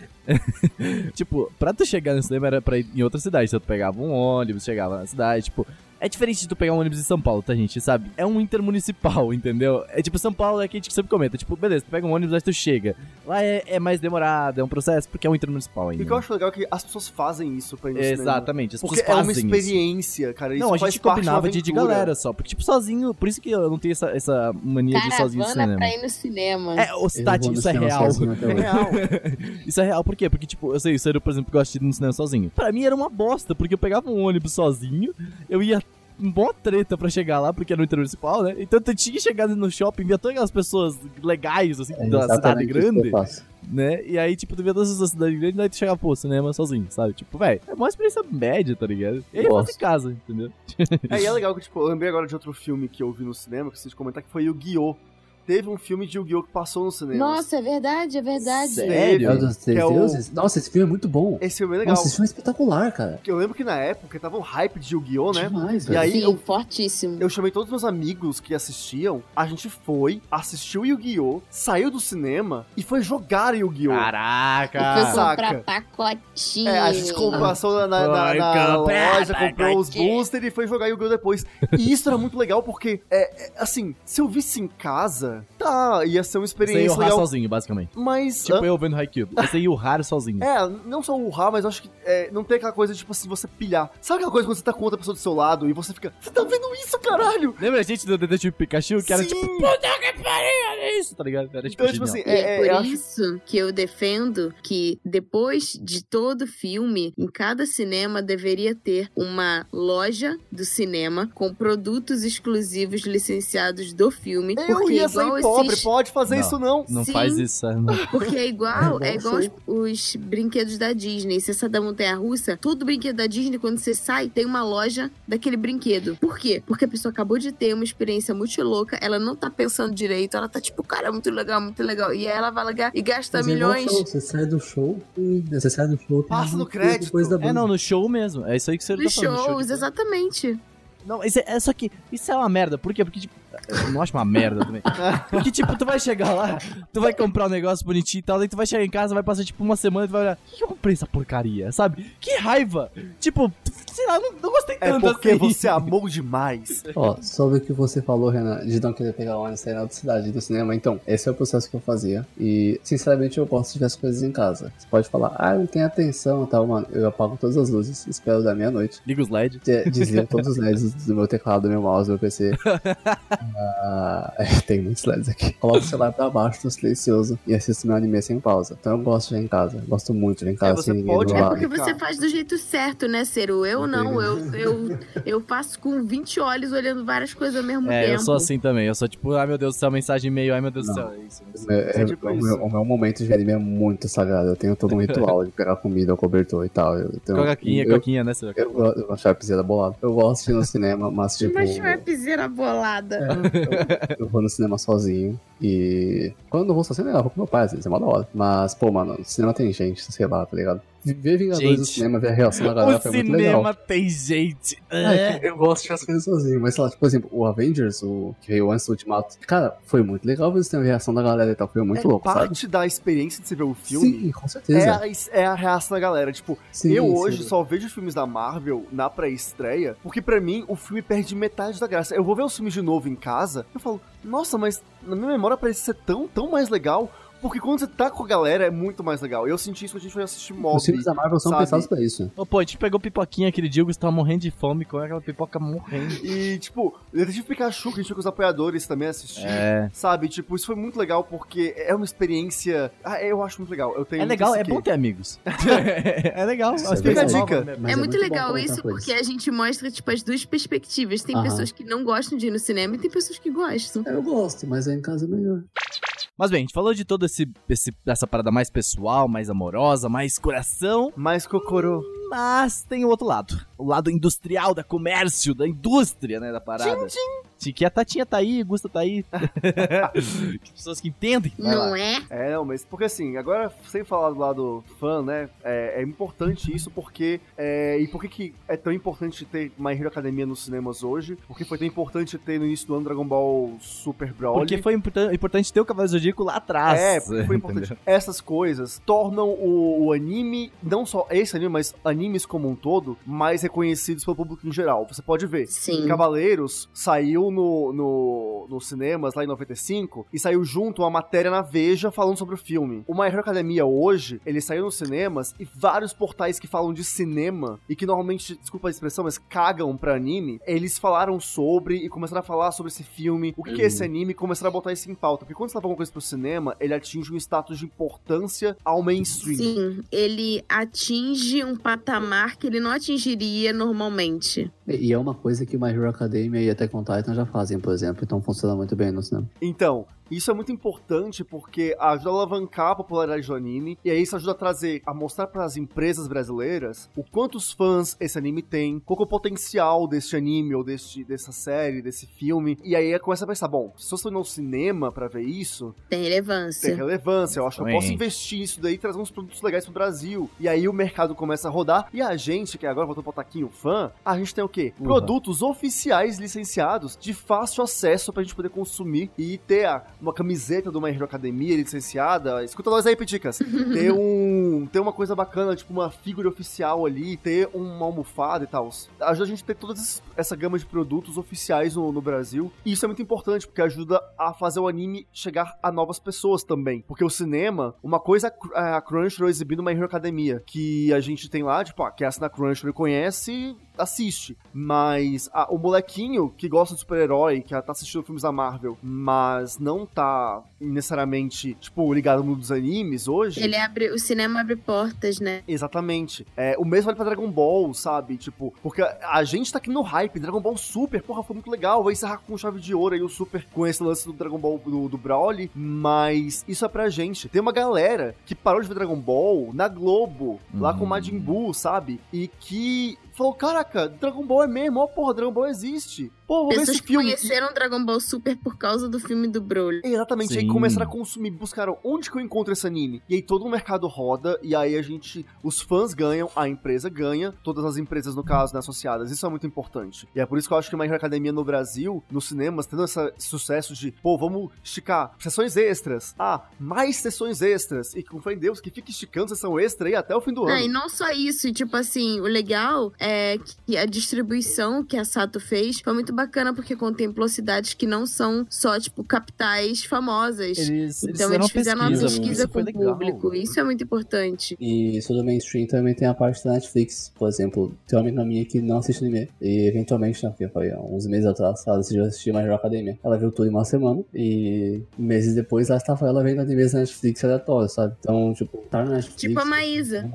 tipo, pra tu chegar no cinema era pra ir em outra cidade. Então tu pegava um ônibus, chegava na cidade, tipo. É diferente de tu pegar um ônibus em São Paulo, tá, gente? Sabe? É um intermunicipal, entendeu? É tipo, São Paulo é que a gente sempre comenta. Tipo, beleza, tu pega um ônibus, aí tu chega. Lá é, é mais demorado, é um processo, porque é um intermunicipal E ainda. o que eu acho legal é que as pessoas fazem isso pra ir no cinema. Exatamente, as Porque pessoas é uma fazem isso. experiência, cara. Isso Não, a gente de combinava de de galera só. Porque, tipo, sozinho, por isso que eu não tenho essa, essa mania de ir sozinho no Caravana cinema. pra ir no cinema. É, ô, Eu Tati, isso é real. É real. Isso é real, por quê? Porque, tipo, eu sei, o Ciro, por exemplo, gosta de ir no cinema sozinho. Pra mim era uma bosta, porque eu pegava um ônibus sozinho, eu ia um bom treta pra chegar lá, porque era no intermunicipal, né? Então eu tinha que chegar no shopping, via todas aquelas pessoas legais, assim, É da cidade exatamente isso que eu grande, faço. né? E aí, tipo, tu via todas essas cidades grandes, aí tu chegava, pô, cinema sozinho, sabe? Tipo, velho, é uma experiência média, tá ligado? E aí Gosto. em casa, entendeu? É, e é legal que, tipo, eu lembrei agora de outro filme que eu vi no cinema, que vocês comentar que foi Yu-Gi-Oh! Teve um filme de Yu-Gi-Oh! que passou no cinema. Nossa, é verdade, é verdade. Sério? É o dos Três é o- Deuses? Nossa, esse filme é muito bom. Esse filme é legal. Nossa, esse filme é espetacular, cara. Eu lembro que na época tava um hype de Yu-Gi-Oh! né? Demais, E velho. aí Sim, eu- fortíssimo. Eu chamei todos os meus amigos que assistiam, a gente foi, assistiu Yu-Gi-Oh! Saiu do cinema e foi jogar Yu-Gi-Oh! E foi Caraca! comprar pacotinho. É, a gente comprou, passou na, na, na- na loja, comprou os boosters e foi jogar Yu-Gi-Oh! depois. E isso era muito legal porque, é, é, assim, se eu visse em casa, tá, ia ser uma Você ia experiência urrar legal. sozinho, basicamente. Mas. Tipo ah, eu vendo Haikyuu. Você ia urrar sozinho. É, não só urrar, mas eu acho que é, não tem aquela coisa, tipo assim, você pilhar. Sabe aquela coisa quando você tá com outra pessoa do seu lado e você fica, você tá vendo isso, caralho? Lembra a gente do Detetive Pikachu? Que era Sim. tipo, puta que pariu, era isso, tá ligado? Era tipo, Então, tipo assim, é, é, é, por acho- isso que eu defendo que depois de todo filme, em cada cinema deveria ter uma loja do cinema com produtos exclusivos licenciados do filme. eu porque ia igual sair pobre, esses... pode fazer Não. isso não. Não Sim. faz isso, é, não. Porque é igual, É, é igual os, os brinquedos da Disney. Se essa da Montanha Russa, todo brinquedo da Disney, quando você sai, tem uma loja daquele brinquedo. Por quê? Porque a pessoa acabou de ter uma experiência muito louca, ela não tá pensando direito, ela tá tipo, cara, muito legal, muito legal. E aí ela vai lá e gasta Mas é igual milhões. Você sai do show e você sai do show. Passa no crédito. Depois da É, não, no show mesmo. É isso aí que você Nos tá falando. no show shows, exatamente. Não, isso é, é só que isso é uma merda. Por quê? Porque, tipo, não acho uma merda também. Porque, tipo, tu vai chegar lá, tu vai comprar um negócio bonitinho e tal, daí tu vai chegar em casa, vai passar, tipo, uma semana e tu vai olhar, "Por que eu comprei essa porcaria, sabe? Que raiva! Tipo, sei lá, não, não gostei É tanto porque assim. você amou demais. Ó, sobre o que você falou, Renan, de não querer pegar ônibus e sair na outra cidade do cinema. Então, esse é o processo que eu fazia. E, sinceramente, eu gosto de ver as coisas em casa. Você pode falar, ah, não tem atenção e tal, mano. Eu apago todas as luzes, espero da meia-noite. Liga os LED. de- Desligo todos os LEDs do meu teclado, do meu mouse, do meu PC. Ah, é, tem muitos LEDs aqui. Coloco o celular pra baixo, tô silencioso e assisto meu anime sem pausa. Então eu gosto de ver em casa. Gosto muito de ver em casa você sem ninguém pode- do É lado. porque você faz do jeito certo, né, Ciro? Eu não, eu, eu, eu faço com 20 olhos olhando várias coisas ao mesmo É, tempo. eu sou assim também. Eu sou tipo, ai meu Deus do céu, mensagem e meio, ai meu Deus do céu. É isso. é isso. É, É tipo o, meu, o meu momento de anime é muito sagrado. Eu tenho todo um ritual de pegar comida, cobertor e tal. Eu, tenho, Coquinha, eu, coquinha, né, Ciro? eu, gosto- de piseira bolada. Eu gosto de ir no cinema, mas tipo. Mas uma piseira bolada. eu vou no cinema sozinho. E quando eu vou sozinho, eu vou com meu pai, às vezes é uma da hora. Mas, pô, mano, no cinema tem gente, sei lá, tá ligado? Ver Vingadores no Gente. cinema, ver a reação da galera O foi muito legal. cinema tem gente. É, eu gosto de as coisas sozinho, mas sei lá, tipo, por exemplo, o Avengers, o que veio antes do Ultimato, cara, foi muito legal ver a reação da galera e tal, foi muito é louco, sabe? parte da experiência de você ver o filme. Sim, com É certeza. a, é a reação da galera. Tipo, Sim, eu sim. hoje só vejo filmes da Marvel na pré-estreia, porque pra mim o filme perde metade da graça. Eu vou ver os filmes de novo em casa, eu falo, nossa, mas na minha memória parece ser tão, tão mais legal. Porque quando você tá com a galera é muito mais legal. Eu senti isso quando a gente foi assistir Mob. Os filmes da Marvel são sabe? pensados pra isso. Ô, pô, a gente pegou pipoquinha aquele dia, o Gustavo tava morrendo de fome, com aquela pipoca morrendo. E, tipo, Detetive Pikachu, que a gente foi com os apoiadores também assistir. É. Sabe, tipo, isso foi muito legal porque é uma experiência. Ah, eu acho muito legal. Eu tenho É legal, é bom ter amigos. é legal. Isso é Fica a dica. né? Mas é, muito legal isso porque a gente mostra, tipo, as duas perspectivas. Tem Aham. pessoas que não gostam de ir no cinema e tem pessoas que gostam. Eu gosto, mas aí em casa é melhor. Mas bem, a gente falou de todo esse, esse essa parada mais pessoal, mais amorosa, mais coração, Mas Kokoro. mas tem o outro lado. O lado industrial, da comércio, da indústria, né, da parada. Tchim, Que a Tatinha tá aí, Gusta tá aí. Pessoas que entendem. Não é? É, não, mas porque assim, agora sem falar do lado fã, né? É, é importante isso porque. É, e por que, que é tão importante ter My Hero Academia nos cinemas hoje? Porque foi tão importante ter no início do ano Dragon Ball Super Broly. Porque foi importan- importante ter o Cavaleiro do Zodíaco lá atrás. É, porque foi entendeu? importante. Essas coisas tornam o, o anime, não só esse anime, mas anime animes como um todo mais reconhecidos pelo público em geral. Você pode ver. Sim. Cavaleiros saiu no, no, nos cinemas lá em 95 e saiu junto uma matéria na Veja falando sobre o filme. O My Hero Academia hoje, ele saiu nos cinemas e vários portais que falam de cinema e que normalmente, desculpa a expressão, mas cagam pra anime, eles falaram sobre e começaram a falar sobre esse filme, o que, que é esse anime e começaram a botar isso em pauta. Porque quando você leva alguma coisa pro cinema, ele atinge um status de importância ao mainstream. Sim, ele atinge um patamar que ele não atingiria normalmente. E é uma coisa que My Hero Academia e Attack on Titan já fazem, por exemplo, então funciona muito bem no cinema. Então, isso é muito importante porque ajuda a alavancar a popularidade do anime e aí isso ajuda a trazer, a mostrar para as empresas brasileiras o quantos fãs esse anime tem, qual que é o potencial desse anime ou desse, dessa série, desse filme. E aí começa a pensar, bom, se eu estou no cinema para ver isso, Tem relevância. tem relevância. Eu acho que eu posso investir nisso daí e trazer uns produtos legais pro Brasil. E aí o mercado começa a rodar. E a gente, que agora voltou pro taquinho fã, a gente tem o quê? Uhum. Produtos oficiais licenciados de fácil acesso pra gente poder consumir e ter a- uma camiseta do My Hero Academia licenciada. Escuta nós aí, Piticas. ter um. Ter uma coisa bacana, tipo uma figura oficial ali, ter uma almofada e tal. Ajuda a gente a ter toda essa- gama de produtos oficiais no, no Brasil. E isso é muito importante, porque ajuda a fazer o anime chegar a novas pessoas também. Porque o cinema, uma coisa é a Crunchyroll exibindo My Hero Academia, que a gente tem lá, tipo, ah, quem assina Crunchyroll conhece, assiste. Mas ah, o molequinho que gosta de super-herói, que tá assistindo filmes da Marvel, mas não tá necessariamente, tipo, ligado no mundo dos animes hoje. Ele abre, o cinema abre portas, né? Exatamente. É, o mesmo vale pra Dragon Ball, sabe? Tipo, porque a gente tá aqui no hype. Dragon Ball Super, porra, foi muito legal. Vai encerrar com chave de ouro aí o Super com esse lance do Dragon Ball do, do Broly. Mas isso é pra gente. Tem uma galera que parou de ver Dragon Ball na Globo, lá com o Uhum. Majin Buu, sabe? E que falou: caraca, Dragon Ball é mesmo, ó, porra, Dragon Ball existe. Pô, vou ver Pessoas esse que filme. conheceram Dragon Ball Super por causa do filme do Broly. Exatamente, aí Sim. começaram a consumir, buscaram onde que eu encontro esse anime. E aí todo o mercado roda, e aí a gente, os fãs ganham, a empresa ganha, todas as empresas, no caso, né, associadas. Isso é muito importante. E é por isso que eu acho que a My Hero Academia no Brasil, nos cinemas, tendo esse sucesso de, pô, vamos esticar sessões extras. Ah, mais sessões extras. E com fé em Deus, que fica esticando sessão extra aí até o fim do Não, ano. e não só isso, tipo assim, o legal é que a distribuição que a Sato fez foi muito bacana, porque contemplou cidades que não são só, tipo, capitais famosas. Eles, então fizeram eles fizeram uma pesquisa, pesquisa isso com o legal. público. Isso é muito importante. E isso do mainstream também tem a parte da Netflix. Por exemplo, tem uma amiga minha que não assiste anime. E eventualmente, né, foi há uns meses atrás, ela decidiu assistir My Hero Academia. Ela viu tudo em uma semana. E meses depois, lá estava ela vendo animes na Netflix aleatório, sabe? Então, tipo, tá na Netflix. Tipo a Maísa.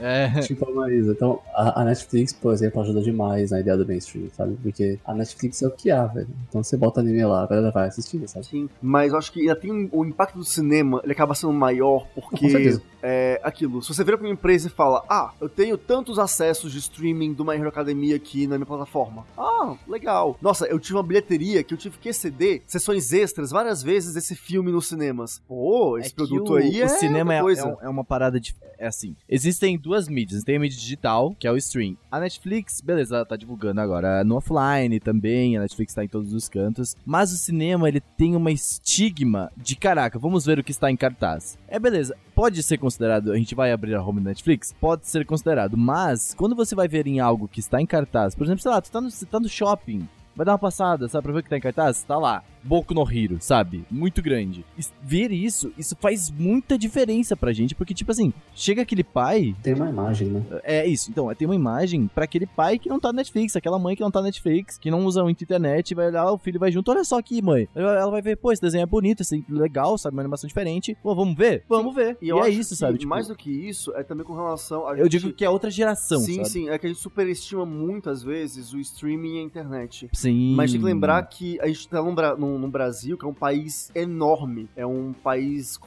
É, Tipo a Marisa. Então, a, a Netflix, por exemplo, ajuda demais na ideia do mainstream, sabe? Porque a Netflix é o que há, velho. Então você bota anime lá, a galera vai assistir, sabe? Sim, mas eu acho que ainda tem o impacto do cinema, ele acaba sendo maior Com porque certeza. é aquilo. Se você vira pra uma empresa e fala, ah, eu tenho tantos acessos de streaming do My Hero Academia aqui na minha plataforma. Ah, legal. Nossa, eu tive uma bilheteria que eu tive que exceder sessões extras várias vezes desse filme nos cinemas. Pô, esse É produto o, aí é o cinema é, coisa. é é uma parada de. É assim. Existem duas mídias. Tem a mídia digital, que é o stream. A Netflix, beleza, ela tá divulgando agora no offline também. A Netflix tá em todos os cantos. Mas o cinema, ele tem uma estigma de caraca, vamos ver o que está em cartaz. É beleza. Pode ser considerado, a gente vai abrir a home da Netflix? Pode ser considerado, mas quando você vai ver em algo que está em cartaz, por exemplo, sei lá, tu tá no, tá no shopping, vai dar uma passada, sabe, pra ver o que tá em cartaz? Tá lá, Boku no Hero, sabe? Muito grande. Ver isso, isso faz muita diferença pra gente, porque, tipo assim, chega aquele pai, Tem uma imagem, né? é isso, então, tem uma imagem pra aquele pai que não tá na Netflix, aquela mãe que não tá na Netflix, que não usa muito internet, vai olhar, o filho vai junto, olha só aqui, mãe. Ela vai ver, pô, esse desenho é bonito, assim, legal, sabe, uma animação diferente. Pô, vamos ver? Vamos ver. E, eu é acho isso, que sabe? Tipo, mais do que isso, é também com relação a eu gente- digo que é outra geração, Sim, sabe? sim, é que a gente superestima muitas vezes o streaming e a internet. Sim. Mas tem que lembrar que a gente tá num, Num Brasil que é um país enorme. É um país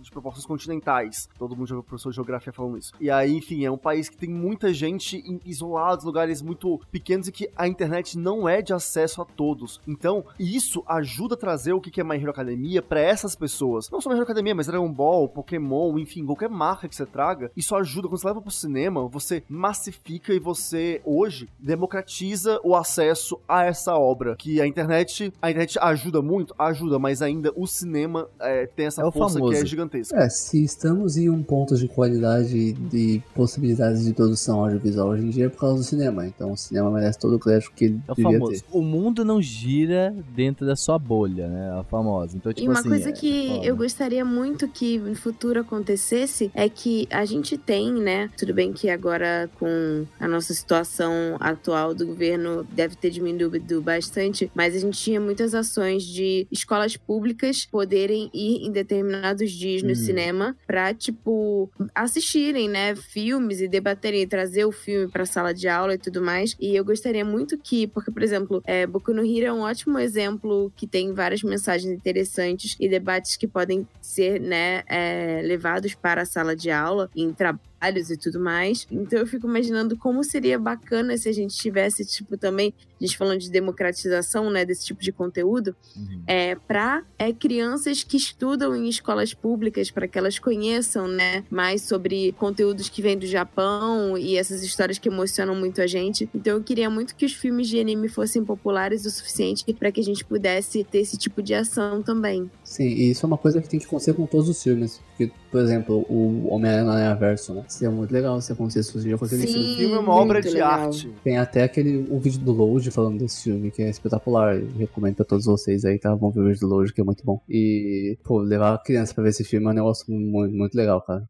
de proporções continentais. Todo mundo já viu professor de geografia falando isso. E aí, enfim, é um país que tem muita gente em isolados, lugares muito pequenos e que a internet não é de acesso a todos. Então, isso ajuda a trazer o que é My Hero Academia pra essas pessoas. Não só My Hero Academia, mas Dragon Ball, Pokémon, enfim, qualquer marca que você traga. Isso ajuda. Quando você leva pro cinema, você massifica e você, hoje, democratiza o acesso a essa obra. Que a internet, a internet ajuda muito, ajuda, mas ainda o cinema é, tem essa É força famoso. que é gigantesca. É, se estamos em um ponto de qualidade de possibilidades de produção audiovisual hoje em dia é por causa do cinema. Então o cinema merece todo o crédito que ele É o devia famoso. ter. O mundo não gira dentro da sua bolha, né? A famosa. Então, tipo e uma assim, coisa é que foda. eu gostaria muito que no futuro acontecesse é que a gente tem, né? Tudo bem que agora com a nossa situação atual do governo deve ter diminuído bastante, mas a gente tinha muitas ações de escolas públicas poderem ir em determinados dias no Hum. cinema pra, tipo, assistirem, né? Filmes e debaterem, trazer o filme pra sala de aula e tudo mais. E eu gostaria muito que, porque, por exemplo, é, Boku no Hero é um ótimo exemplo que tem várias mensagens interessantes e debates que podem ser, né, é, levados para a sala de aula em trabalhos e tudo mais. Então eu fico imaginando como seria bacana se a gente tivesse, tipo, também, a gente falando de democratização, né, desse tipo de conteúdo, Uhum. é, para é, crianças que estudam em escolas públicas, para que elas conheçam né, mais sobre conteúdos que vêm do Japão e essas histórias que emocionam muito a gente. Então eu queria muito que os filmes de anime fossem populares o suficiente para que a gente pudesse ter esse tipo de ação também. Sim, e isso é uma coisa que tem que acontecer com todos os filmes. Porque, por exemplo, o Homem-Aranha Aranha Verso, né? Seria muito legal se acontecesse em dia com aquele Sim. filme. O filme é uma obra de legal. arte. Tem até aquele um vídeo do Load falando desse filme, que é espetacular. Eu recomendo pra todos vocês aí, tá? Vão ver o vídeo do Load, que é muito bom. E, pô, levar a criança pra ver esse filme é um negócio muito, muito legal, cara.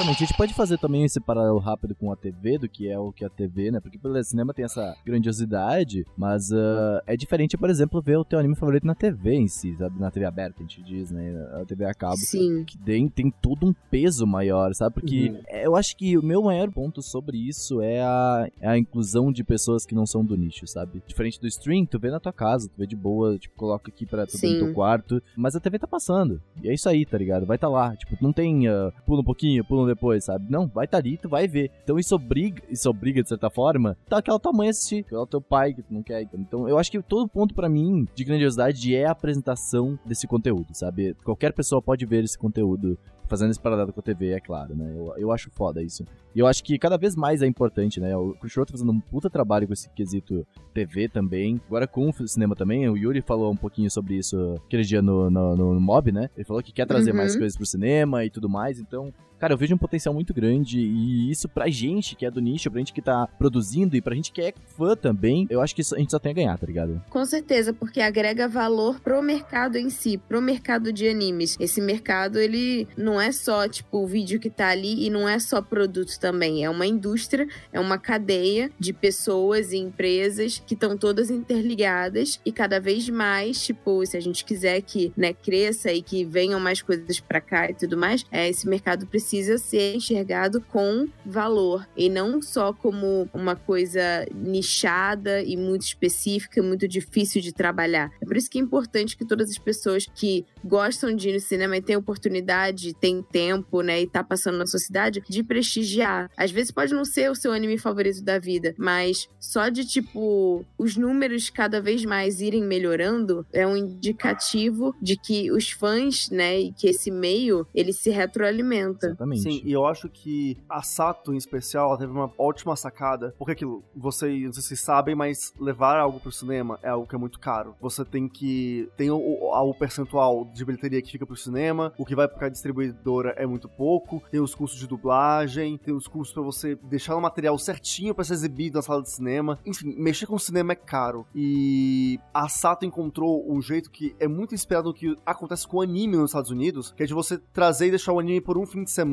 Exatamente, a gente pode fazer também esse paralelo rápido com a TV, do que é o que a TV, né? Porque pelo cinema tem essa grandiosidade, mas ah, é diferente, por exemplo, ver o teu anime favorito na TV em si, sabe? Na TV aberta, a gente diz, né? A TV a cabo. Sim. Que tem, tem todo um peso maior, sabe? Porque Uhum. é, eu acho que o meu maior ponto sobre isso é a, é a inclusão de pessoas que não são do nicho, sabe? Diferente do stream, tu vê na tua casa, tu vê de boa, tipo, coloca aqui pra tu ver no teu quarto, mas a TV tá passando. E é isso aí, tá ligado? Vai tá lá, tipo, não tem ah, pula um pouquinho, pula um depois, sabe? Não, vai tá ali, tu vai ver. Então isso obriga, isso obriga de certa forma, tá aquela tua mãe assistir, aquela teu pai que tu não quer. Então eu acho que todo ponto pra mim de grandiosidade é a apresentação desse conteúdo, sabe? Qualquer pessoa pode ver esse conteúdo fazendo esse paralelo com a TV, é claro, né? Eu, eu acho foda isso. E eu acho que cada vez mais é importante, né? O Crunchyroll tá fazendo um puta trabalho com esse quesito TV também. Agora com o cinema também, o Yuri falou um pouquinho sobre isso aquele dia no, no, no Mob, né? Ele falou que quer trazer Uhum. mais coisas pro cinema e tudo mais, então... Cara, eu vejo um potencial muito grande e isso pra gente que é do nicho, pra gente que tá produzindo e pra gente que é fã também, eu acho que a gente só tem a ganhar, tá ligado? Com certeza, porque agrega valor pro mercado em si, pro mercado de animes. Esse mercado, ele não é só, tipo, o vídeo que tá ali e não é só produto também. É uma indústria, é uma cadeia de pessoas e empresas que estão todas interligadas e cada vez mais, tipo, se a gente quiser que, né, cresça e que venham mais coisas pra cá e tudo mais, é, esse mercado precisa ser enxergado com valor e não só como uma coisa nichada e muito específica, muito difícil de trabalhar. É por isso que é importante que todas as pessoas que gostam de ir no cinema e têm oportunidade, têm tempo, né, e tá passando na sociedade, de prestigiar. Às vezes pode não ser o seu anime favorito da vida, mas só de, tipo, os números cada vez mais irem melhorando é um indicativo de que os fãs, né, e que esse meio, ele se retroalimenta. Exatamente. Sim, e eu acho que a Sato, em especial, ela teve uma ótima sacada. Porque aquilo, vocês, não sei se sabem, mas levar algo pro cinema é algo que é muito caro. Você tem que. Tem o, o, o percentual de bilheteria que fica pro cinema, o que vai pra distribuidora é muito pouco, tem os custos de dublagem, tem os custos pra você deixar o material certinho pra ser exibido na sala de cinema. Enfim, mexer com cinema é caro. E a Sato encontrou um jeito que é muito inspirado no que acontece com anime nos Estados Unidos, que é de você trazer e deixar o anime por um fim de semana,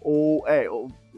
ou é,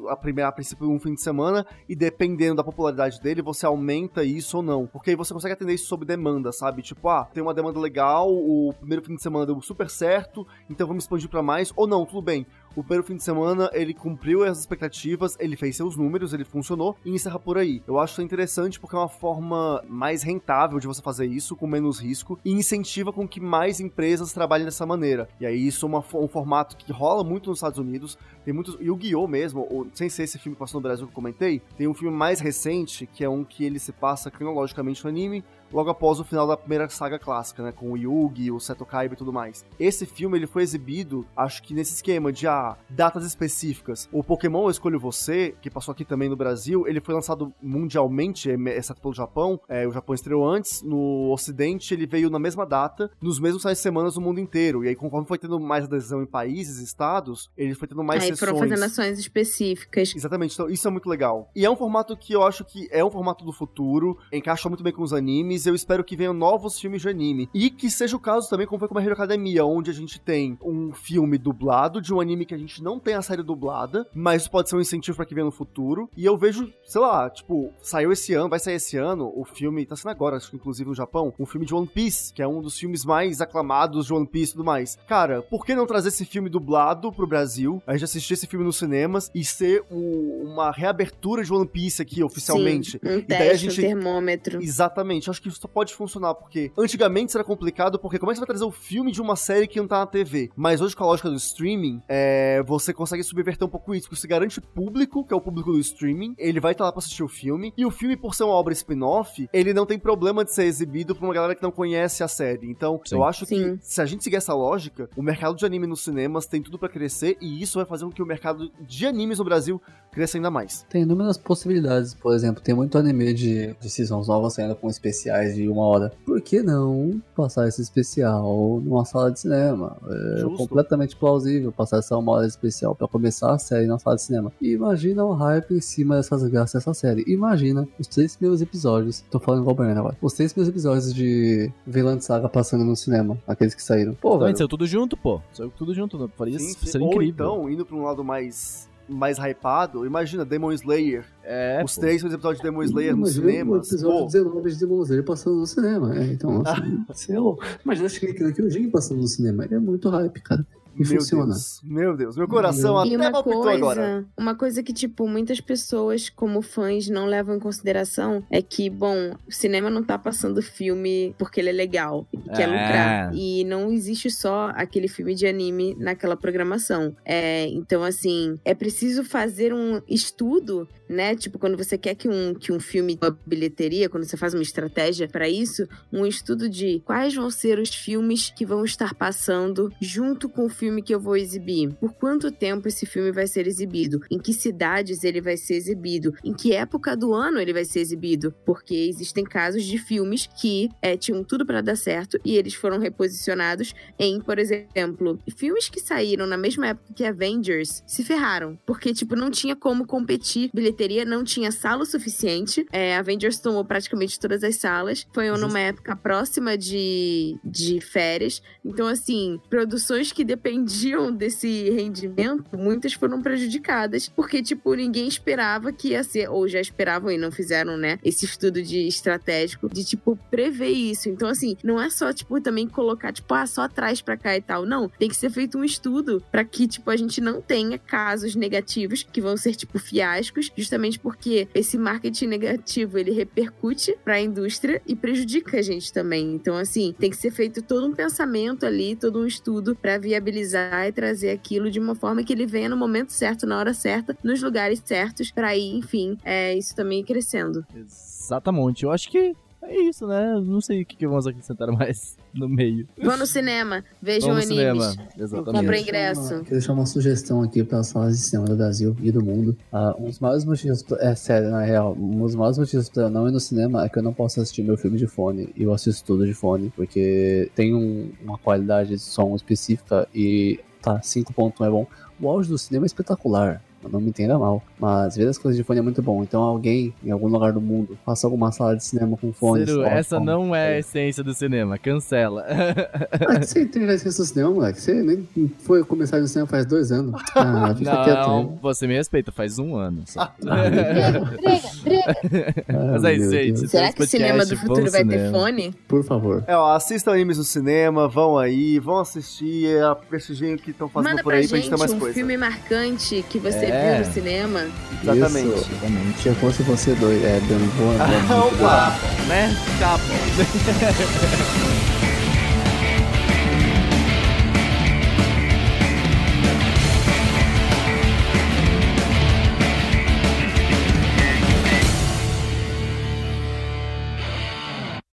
a primeira a princípio um fim de semana e dependendo da popularidade dele, você aumenta isso ou não. Porque aí você consegue atender isso sob demanda, sabe? Tipo, ah, tem uma demanda legal, o primeiro fim de semana deu super certo, então vamos expandir para mais ou não, tudo bem. O primeiro fim de semana ele cumpriu as expectativas, ele fez seus números, ele funcionou e encerra por aí. Eu acho interessante porque é uma forma mais rentável de você fazer isso, com menos risco, e incentiva com que mais empresas trabalhem dessa maneira. E aí isso é uma, um formato que rola muito nos Estados Unidos, tem muitos. Guiô mesmo, ou, sem ser esse filme que passou no Brasil que eu comentei, tem um filme mais recente, que é um que ele se passa cronologicamente no anime, logo após o final da primeira saga clássica, né, com o Yugi, o Seto Kaiba e tudo mais. Esse filme ele foi exibido, acho que nesse esquema de ah, datas específicas. O Pokémon Eu Escolho Você, que passou aqui também no Brasil, ele foi lançado mundialmente, é, exceto pelo Japão. É, o Japão estreou antes. No Ocidente, ele veio na mesma data, nos mesmos seis semanas no mundo inteiro. E aí, conforme foi tendo mais adesão em países, estados, ele foi tendo mais Aí sessões. foram fazendo ações específicas. Exatamente, então isso é muito legal. E é um formato que eu acho que é um formato do futuro, encaixa muito bem com os animes. Eu espero que venham novos filmes de anime. E que seja o caso também, como foi com a Hero Academia, onde a gente tem um filme dublado de um anime que a gente não tem a série dublada, mas pode ser um incentivo para que venha no futuro. E eu vejo, sei lá, tipo, saiu esse ano, vai sair esse ano, o filme, tá saindo agora, acho que inclusive no Japão, um filme de One Piece, que é um dos filmes mais aclamados de One Piece e tudo mais. Cara, por que não trazer esse filme dublado pro Brasil? A gente assistir esse filme nos cinemas e ser o- uma reabertura de One Piece aqui oficialmente. Sim, um E daí a teste, gente- um termômetro. Exatamente, acho que isso só pode funcionar, porque antigamente isso era complicado, porque como é que você vai trazer o filme de uma série que não tá na TV? Mas hoje, com a lógica do streaming, é, você consegue subverter um pouco isso, porque você garante público, que é o público do streaming, ele vai estar lá pra assistir o filme, e o filme, por ser uma obra spin-off, ele não tem problema de ser exibido pra uma galera que não conhece a série. Então, Sim. eu acho Sim. que se a gente seguir essa lógica, o mercado de anime nos cinemas tem tudo pra crescer, e isso vai fazer com que o mercado de animes no Brasil cresça ainda mais. Tem inúmeras possibilidades, por exemplo, tem muito anime de, de seasons novas saindo com especiais de uma hora. Por que não passar esse especial numa sala de cinema? É Justo. completamente plausível passar essa uma hora especial pra começar a série na sala de cinema. E imagina o hype em cima dessas graças dessa série. Imagina os três primeiros episódios, tô falando igual o Bernardo agora, os três primeiros episódios de Vinland Saga passando no cinema, aqueles que saíram. Pô, velho, saiu tudo junto, pô. Saiu tudo junto. Não faria Sim, isso. sim. Seria Ou incrível. então, indo pra um lado mais mais hypado, imagina Demon Slayer, é, os pô. três primeiros episódios de Demon Slayer Imagina cinemas. O episódio Pô, 19 de Demon Slayer passando no cinema. É, então, assim, sei lá. Imagina Shingeki no Kyojin passando no cinema. É muito hype, cara. E meu funciona. Deus, meu Deus, meu coração E até uma palpitou coisa, agora. uma coisa que, tipo, muitas pessoas, como fãs, não levam em consideração é que, bom, o cinema não tá passando filme porque ele é legal e quer É. lucrar. E não existe só aquele filme de anime naquela programação. É, então, assim, é preciso fazer um estudo, né? Tipo, quando você quer que um, que um filme tenha bilheteria, quando você faz uma estratégia pra isso, um estudo de quais vão ser os filmes que vão estar passando junto com o filme que eu vou exibir. Por quanto tempo esse filme vai ser exibido? Em que cidades ele vai ser exibido? Em que época do ano ele vai ser exibido? Porque existem casos de filmes que é, tinham tudo pra dar certo e eles foram reposicionados em, por exemplo, filmes que saíram na mesma época que Avengers se ferraram. Porque, tipo, não tinha como competir. Bilheteria não tinha sala o suficiente. É, Avengers tomou praticamente todas as salas. Foi numa época próxima de, de férias. Então, assim, produções que dependiam desse rendimento, muitas foram prejudicadas. Porque, tipo, ninguém esperava que ia ser, ou já esperavam e não fizeram, né? Esse estudo de estratégico de, tipo, prever isso. Então, assim, não é só, tipo, também colocar, tipo, ah, só atrás pra cá e tal. Não, tem que ser feito um estudo pra que, tipo, a gente não tenha casos negativos que vão ser, tipo, fiascos, justamente porque esse marketing negativo ele repercute pra indústria e prejudica a gente também. Então, assim, tem que ser feito todo um pensamento ali, todo um estudo pra viabilizar e trazer aquilo de uma forma que ele venha no momento certo, na hora certa, nos lugares certos, pra ir, enfim, é, isso também ir crescendo. Exatamente. Eu acho que é isso, né? Não sei o que, que vamos acrescentar mais no meio. Vão no cinema, vejam Vamos no animes. cinema. Exatamente. Compre ingresso. Queria deixar uma sugestão aqui para as salas de cinema do Brasil e do mundo. Ah, um dos maiores motivos, pra- é sério, na real, um dos maiores motivos para eu não ir no cinema é que eu não posso assistir meu filme de fone. E eu assisto tudo de fone, porque tem um- uma qualidade de som específica e tá, 5.1 é bom. O áudio do cinema é espetacular. Não me entenda mal, mas ver as coisas de fone é muito bom. Então, alguém em algum lugar do mundo faça alguma sala de cinema com fone. Ciro, essa não é a essência do cinema. Cancela. Ah, você tem essência do cinema, moleque. Você nem foi começar no cinema faz dois anos. Ah, fica quieto Não, aí. você me respeita, faz um ano. Só. Ah, Mas é isso, Deus. gente. Será que o cinema do futuro vai ter cinema. fone? Por favor. É, ó, assistam animes no cinema, vão aí, vão assistir, é, prestigiem o que estão fazendo Manda por pra aí pra gente gente ter mais um coisa. filme marcante que você É. viu no cinema. Exatamente. Isso, exatamente. É como se você dois. É, dando boa. boa Opa! Né? Tá bom.